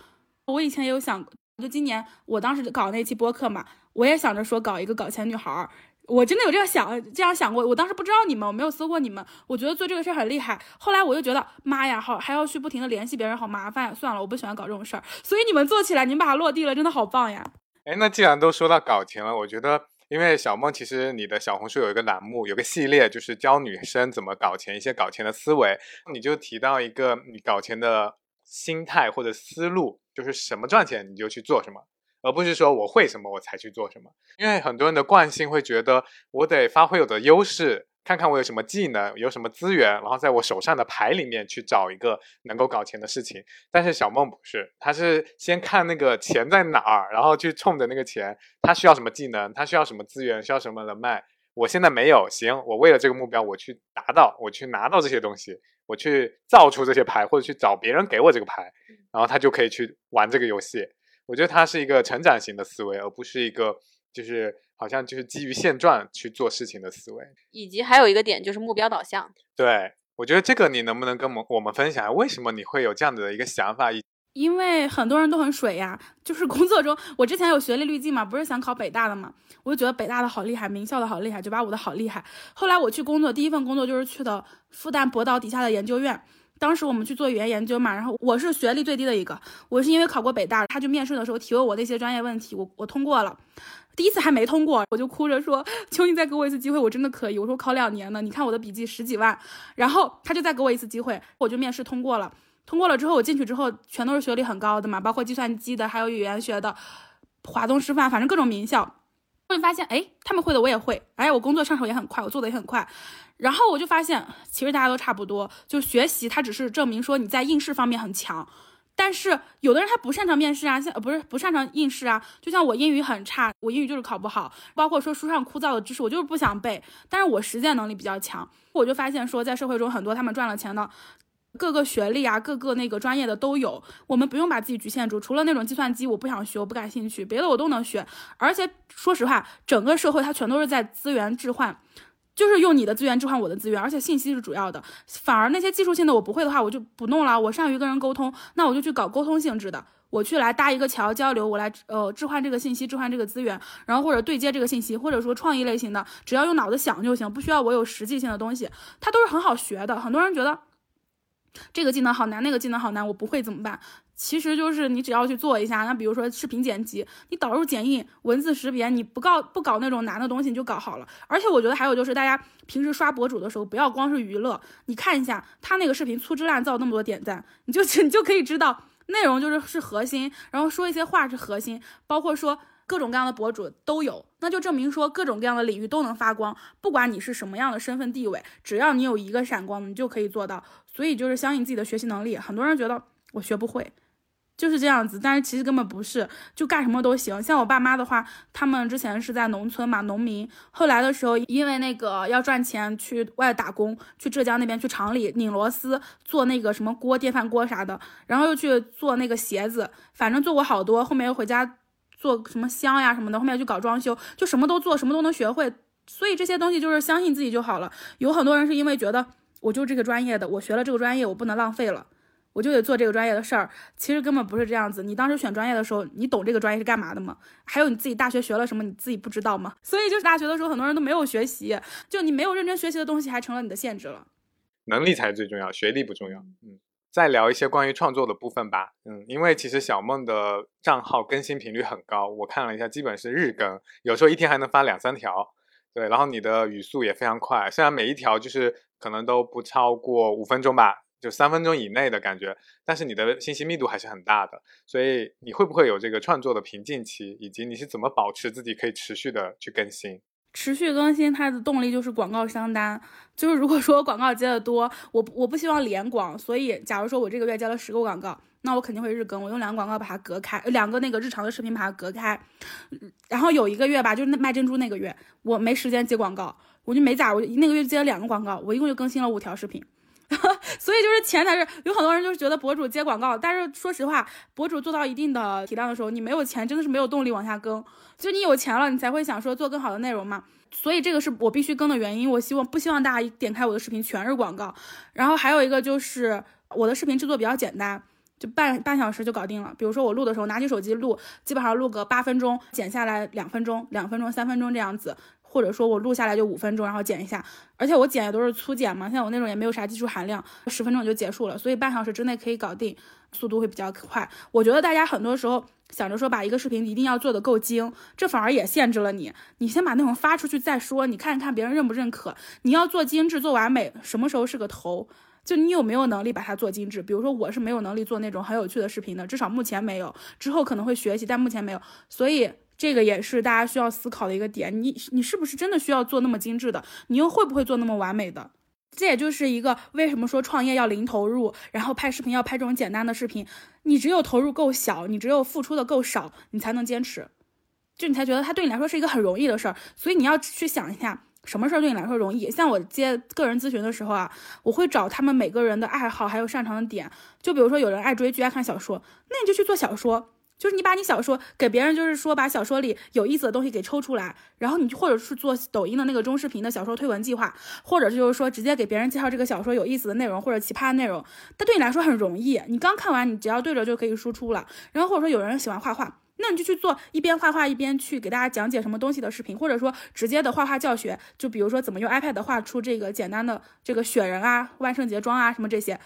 我以前也有想，就今年我当时搞那期播客嘛，我也想着说搞一个搞钱女孩，我真的有这样想，这样想过。我当时不知道你们，我没有搜过你们，我觉得做这个事儿很厉害。后来我又觉得，妈呀，好还要去不停的联系别人，好麻烦，算了，我不喜欢搞这种事儿。所以你们做起来，你们把它落地了，真的好棒呀。哎，那既然都说到搞钱了，我觉得，因为小梦其实你的小红书有一个栏目，有个系列，就是教女生怎么搞钱，一些搞钱的思维。你就提到一个你搞钱的心态或者思路，就是什么赚钱你就去做什么，而不是说我会什么我才去做什么。因为很多人的惯性会觉得，我得发挥我的优势。看看我有什么技能，有什么资源，然后在我手上的牌里面去找一个能够搞钱的事情。但是小梦不是，他是先看那个钱在哪儿，然后去冲着那个钱。他需要什么技能？他需要什么资源？需要什么人脉？我现在没有，行，我为了这个目标，我去达到，我去拿到这些东西，我去造出这些牌，或者去找别人给我这个牌，然后他就可以去玩这个游戏。我觉得他是一个成长型的思维，而不是一个 就是。好像就是基于现状去做事情的思维，以及还有一个点就是目标导向。对，我觉得这个你能不能跟我们我们分享，为什么你会有这样子的一个想法？因为很多人都很水呀，就是工作中，我之前有学历滤镜嘛，不是想考北大的嘛，我就觉得北大的好厉害，名校的好厉害，九八五的好厉害。后来我去工作，第一份工作就是去的复旦博导底下的研究院，当时我们去做语言研究嘛，然后我是学历最低的一个，我是因为考过北大，他就面试的时候提问我那些专业问题，我我通过了。第一次还没通过，我就哭着说：“求你再给我一次机会，我真的可以。”我说：“考两年呢，你看我的笔记十几万。”然后他就再给我一次机会，我就面试通过了。通过了之后，我进去之后全都是学历很高的嘛，包括计算机的，还有语言学的，华东师范，反正各种名校。会发现，哎，他们会的我也会，哎，我工作上手也很快，我做的也很快。然后我就发现，其实大家都差不多，就学习它只是证明说你在应试方面很强。但是有的人他不擅长面试啊，像呃不是不擅长应试啊，就像我英语很差，我英语就是考不好，包括说书上枯燥的知识我就是不想背，但是我实践能力比较强，我就发现说在社会中很多他们赚了钱的，各个学历啊，各个那个专业的都有，我们不用把自己局限住，除了那种计算机我不想学，我不感兴趣，别的我都能学，而且说实话，整个社会它全都是在资源置换。就是用你的资源置换我的资源，而且信息是主要的。反而那些技术性的我不会的话，我就不弄了。我善于跟人沟通，那我就去搞沟通性质的，我去来搭一个桥交流，我来呃置换这个信息，置换这个资源，然后或者对接这个信息，或者说创意类型的，只要用脑子想就行，不需要我有实际性的东西，它都是很好学的。很多人觉得这个技能好难，那个技能好难，我不会怎么办？其实就是你只要去做一下，那比如说视频剪辑，你导入剪映、文字识别，你不搞不搞那种难的东西，你就搞好了。而且我觉得还有就是，大家平时刷博主的时候，不要光是娱乐，你看一下他那个视频粗制滥造那么多点赞，你就 你就可以知道内容就是是核心，然后说一些话是核心，包括说各种各样的博主都有，那就证明说各种各样的领域都能发光，不管你是什么样的身份地位，只要你有一个闪光，你就可以做到。所以就是相信自己的学习能力。很多人觉得我学不会。就是这样子，但是其实根本不是，就干什么都行。像我爸妈的话，他们之前是在农村嘛，农民。后来的时候，因为那个要赚钱，去外打工，去浙江那边去厂里拧螺丝，做那个什么锅、电饭锅啥的。然后又去做那个鞋子，反正做过好多。后面又回家做什么香呀什么的。后面去搞装修，就什么都做，什么都能学会。所以这些东西就是相信自己就好了。有很多人是因为觉得我就这个专业的，我学了这个专业，我不能浪费了。我就得做这个专业的事儿，其实根本不是这样子。你当时选专业的时候，你懂这个专业是干嘛的吗？还有你自己大学学了什么，你自己不知道吗？所以就是大学的时候，很多人都没有学习，就你没有认真学习的东西，还成了你的限制了。能力才是最重要，学历不重要。嗯，再聊一些关于创作的部分吧。嗯，因为其实小梦的账号更新频率很高，我看了一下，基本是日更，有时候一天还能发两三条。对，然后你的语速也非常快，虽然每一条就是可能都不超过五分钟吧，就三分钟以内的感觉，但是你的信息密度还是很大的。所以你会不会有这个创作的瓶颈期，以及你是怎么保持自己可以持续的去更新？持续更新它的动力就是广告商单，就是如果说广告接的多，我我不希望连广，所以假如说我这个月接了十个广告。那我肯定会日更，我用两个广告把它隔开，两个那个日常的视频把它隔开。然后有一个月吧，就是卖珍珠那个月，我没时间接广告，我就没咋，我那个月接了两个广告，我一共就更新了五条视频。所以就是钱才是有很多人就是觉得博主接广告，但是说实话，博主做到一定的体量的时候，你没有钱真的是没有动力往下更。就你有钱了，你才会想说做更好的内容嘛。所以这个是我必须更的原因。我希望不希望大家一点开我的视频全是广告。然后还有一个就是我的视频制作比较简单。就半半小时就搞定了。比如说我录的时候，拿起手机录，基本上录个八分钟，剪下来两分钟，两分钟、三分钟这样子。或者说我录下来就五分钟，然后剪一下。而且我剪也都是粗剪嘛，像我那种也没有啥技术含量，十分钟就结束了。所以半小时之内可以搞定，速度会比较快。我觉得大家很多时候想着说把一个视频一定要做的够精，这反而也限制了你。你先把内容发出去再说，你看一看别人认不认可。你要做精致、做完美，什么时候是个头？就你有没有能力把它做精致？比如说我是没有能力做那种很有趣的视频的，至少目前没有，之后可能会学习，但目前没有。所以这个也是大家需要思考的一个点。你你是不是真的需要做那么精致的？你又会不会做那么完美的？这也就是一个为什么说创业要零投入，然后拍视频要拍这种简单的视频。你只有投入够小，你只有付出的够少，你才能坚持，就你才觉得它对你来说是一个很容易的事儿。所以你要去想一下。什么事儿对你来说容易？像我接个人咨询的时候啊，我会找他们每个人的爱好还有擅长的点。就比如说有人爱追剧、爱看小说，那你就去做小说。就是你把你小说给别人，就是说把小说里有意思的东西给抽出来，然后你或者是做抖音的那个中视频的小说推文计划，或者就是说直接给别人介绍这个小说有意思的内容或者奇葩的内容，它对你来说很容易。你刚看完，你只要对着就可以输出了。然后或者说有人喜欢画画。那你就去做一边画画一边去给大家讲解什么东西的视频，或者说直接的画画教学，就比如说怎么用 iPad 画出这个简单的这个雪人啊、万圣节妆啊什么这些，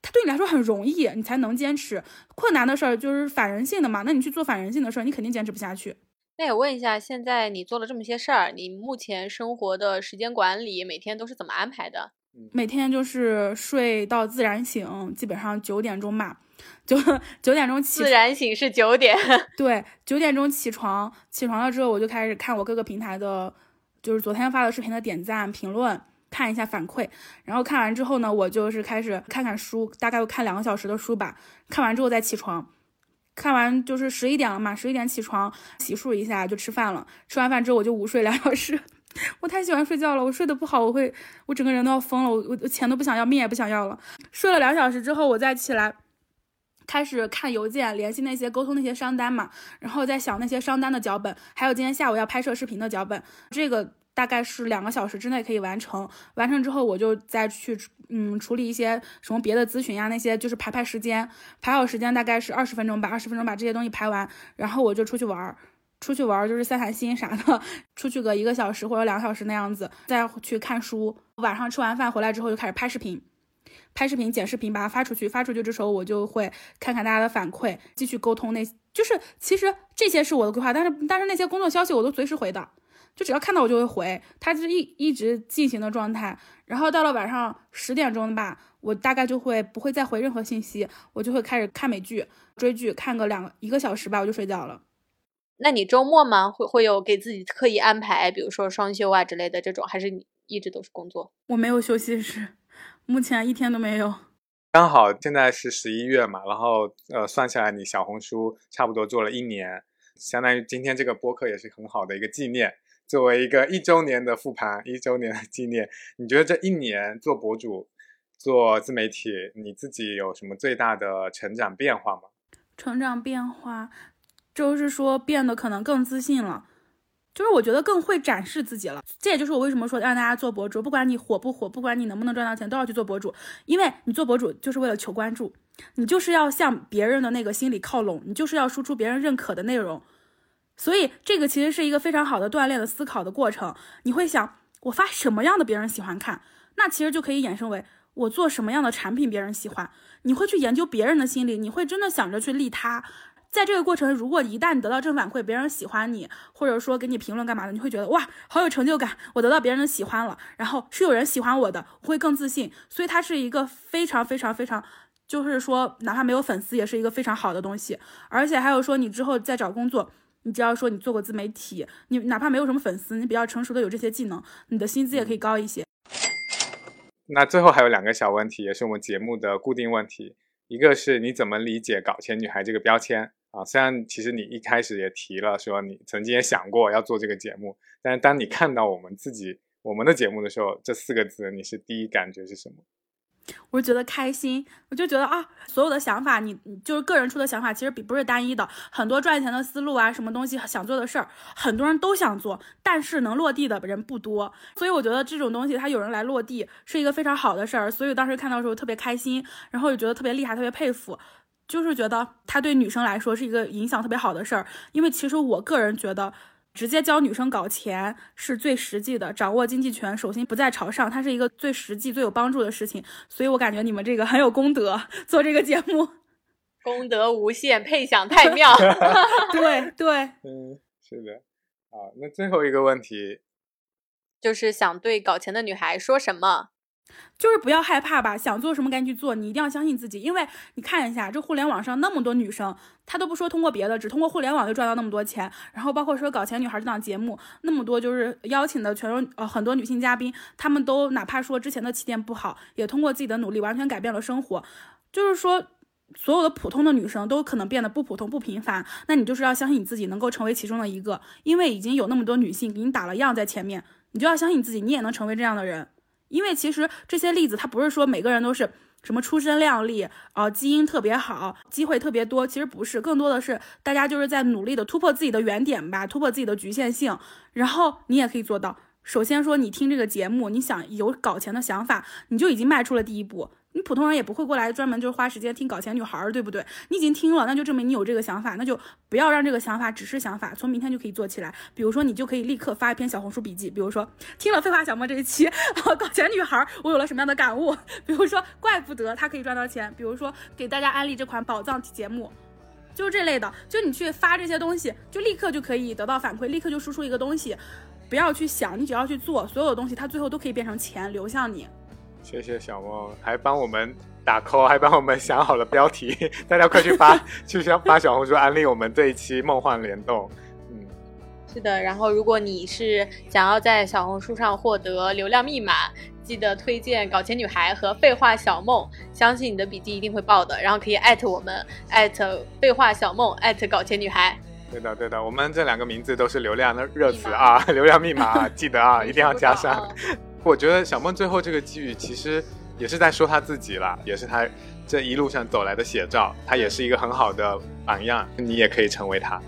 它对你来说很容易，你才能坚持。困难的事儿就是反人性的嘛，那你去做反人性的事儿，你肯定坚持不下去。那也问一下，现在你做了这么些事儿，你目前生活的时间管理每天都是怎么安排的？每天就是睡到自然醒，基本上九点钟吧。九九点钟起，自然醒是九点。对，九点钟起床，起床了之后我就开始看我各个平台的，就是昨天发的视频的点赞、评论，看一下反馈。然后看完之后呢，我就是开始看看书，大概看两个小时的书吧。看完之后再起床，看完就是十一点了嘛，十一点起床，洗漱一下就吃饭了。吃完饭之后我就午睡两小时。我太喜欢睡觉了，我睡得不好，我会我整个人都要疯了，我我我钱都不想要，命也不想要了。睡了两小时之后，我再起来。开始看邮件，联系那些沟通那些商单嘛，然后再想那些商单的脚本，还有今天下午要拍摄视频的脚本，这个大概是两个小时之内可以完成。完成之后，我就再去嗯处理一些什么别的咨询呀，那些就是排排时间，排好时间大概是二十分钟吧，二十分钟把这些东西排完，然后我就出去玩儿，出去玩就是散散心啥的，出去个一个小时或者两个小时那样子，再去看书。晚上吃完饭回来之后就开始拍视频。拍视频、剪视频，把它发出去。发出去这时候，我就会看看大家的反馈，继续沟通。那就是其实这些是我的规划，但是但是那些工作消息我都随时回的，就只要看到我就会回，它是一一直进行的状态。然后到了晚上十点钟吧，我大概就会不会再回任何信息，我就会开始看美剧、追剧，看个两个一个小时吧，我就睡觉了。那你周末吗？会会有给自己刻意安排，比如说双休啊之类的这种，还是你一直都是工作？我没有休息日。目前一天都没有，刚好现在是十一月嘛，然后呃算下来你小红书差不多做了一年，相当于今天这个播客也是很好的一个纪念，作为一个一周年的复盘，一周年的纪念，你觉得这一年做博主、做自媒体，你自己有什么最大的成长变化吗？成长变化就是说变得可能更自信了。就是我觉得更会展示自己了，这也就是我为什么说让大家做博主，不管你火不火，不管你能不能赚到钱，都要去做博主，因为你做博主就是为了求关注，你就是要向别人的那个心理靠拢，你就是要输出别人认可的内容，所以这个其实是一个非常好的锻炼的思考的过程。你会想，我发什么样的别人喜欢看，那其实就可以衍生为我做什么样的产品别人喜欢，你会去研究别人的心理，你会真的想着去利他。在这个过程，如果一旦得到正反馈，别人喜欢你，或者说给你评论干嘛的，你会觉得哇，好有成就感，我得到别人的喜欢了，然后是有人喜欢我的，会更自信。所以它是一个非常非常非常，就是说哪怕没有粉丝，也是一个非常好的东西。而且还有说，你之后再找工作，你只要说你做过自媒体，你哪怕没有什么粉丝，你比较成熟的有这些技能，你的薪资也可以高一些。那最后还有两个小问题，也是我们节目的固定问题，一个是你怎么理解“搞钱女孩”这个标签？啊，虽然其实你一开始也提了说你曾经也想过要做这个节目，但是当你看到我们自己我们的节目的时候，这四个字你是第一感觉是什么？我就觉得开心，我就觉得啊，所有的想法，你就是个人出的想法，其实比不是单一的，很多赚钱的思路啊，什么东西想做的事儿，很多人都想做，但是能落地的人不多，所以我觉得这种东西它有人来落地是一个非常好的事儿，所以当时看到的时候特别开心，然后也觉得特别厉害，特别佩服。就是觉得他对女生来说是一个影响特别好的事儿，因为其实我个人觉得，直接教女生搞钱是最实际的，掌握经济权，手心不在朝上，它是一个最实际、最有帮助的事情。所以我感觉你们这个很有功德，做这个节目，功德无限，配享太妙。对 对，嗯，是的。好，那最后一个问题，就是想对搞钱的女孩说什么？就是不要害怕吧，想做什么赶紧去做，你一定要相信自己，因为你看一下这互联网上那么多女生，她都不说通过别的，只通过互联网就赚到那么多钱，然后包括说搞钱女孩这档节目，那么多就是邀请的全都呃很多女性嘉宾，她们都哪怕说之前的起点不好，也通过自己的努力完全改变了生活，就是说所有的普通的女生都可能变得不普通不平凡，那你就是要相信你自己能够成为其中的一个，因为已经有那么多女性给你打了样在前面，你就要相信自己，你也能成为这样的人。因为其实这些例子，它不是说每个人都是什么出身靓丽啊，基因特别好，机会特别多。其实不是，更多的是大家就是在努力的突破自己的原点吧，突破自己的局限性，然后你也可以做到。首先说，你听这个节目，你想有搞钱的想法，你就已经迈出了第一步。你普通人也不会过来专门就是花时间听搞钱女孩儿，对不对？你已经听了，那就证明你有这个想法，那就不要让这个想法只是想法，从明天就可以做起来。比如说，你就可以立刻发一篇小红书笔记，比如说听了废话小莫这一期 搞钱女孩儿，我有了什么样的感悟？比如说，怪不得她可以赚到钱。比如说，给大家安利这款宝藏节目，就是这类的。就你去发这些东西，就立刻就可以得到反馈，立刻就输出一个东西，不要去想，你只要去做，所有的东西它最后都可以变成钱流向你。谢谢小梦，还帮我们打 call，还帮我们想好了标题，大家快去发，去发发小红书安利我们这一期梦幻联动。嗯，是的。然后，如果你是想要在小红书上获得流量密码，记得推荐搞钱女孩和废话小梦，相信你的笔记一定会爆的。然后可以艾特我们，艾特废话小梦，艾特搞钱女孩。对的，对的，我们这两个名字都是流量的热词啊，流量密码记得啊，一定要加上。我觉得小梦最后这个寄语其实也是在说她自己了，也是她这一路上走来的写照。她也是一个很好的榜样，你也可以成为她。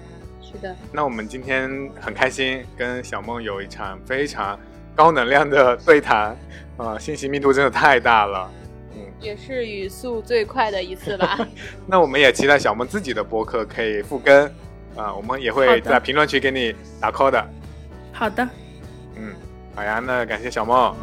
是的。那我们今天很开心跟小梦有一场非常高能量的对谈，啊，信息密度真的太大了，嗯，也是语速最快的一次吧。那我们也期待小梦自己的博客可以复更，啊，我们也会在评论区给你打 call 的。好的。好呀那感谢小梦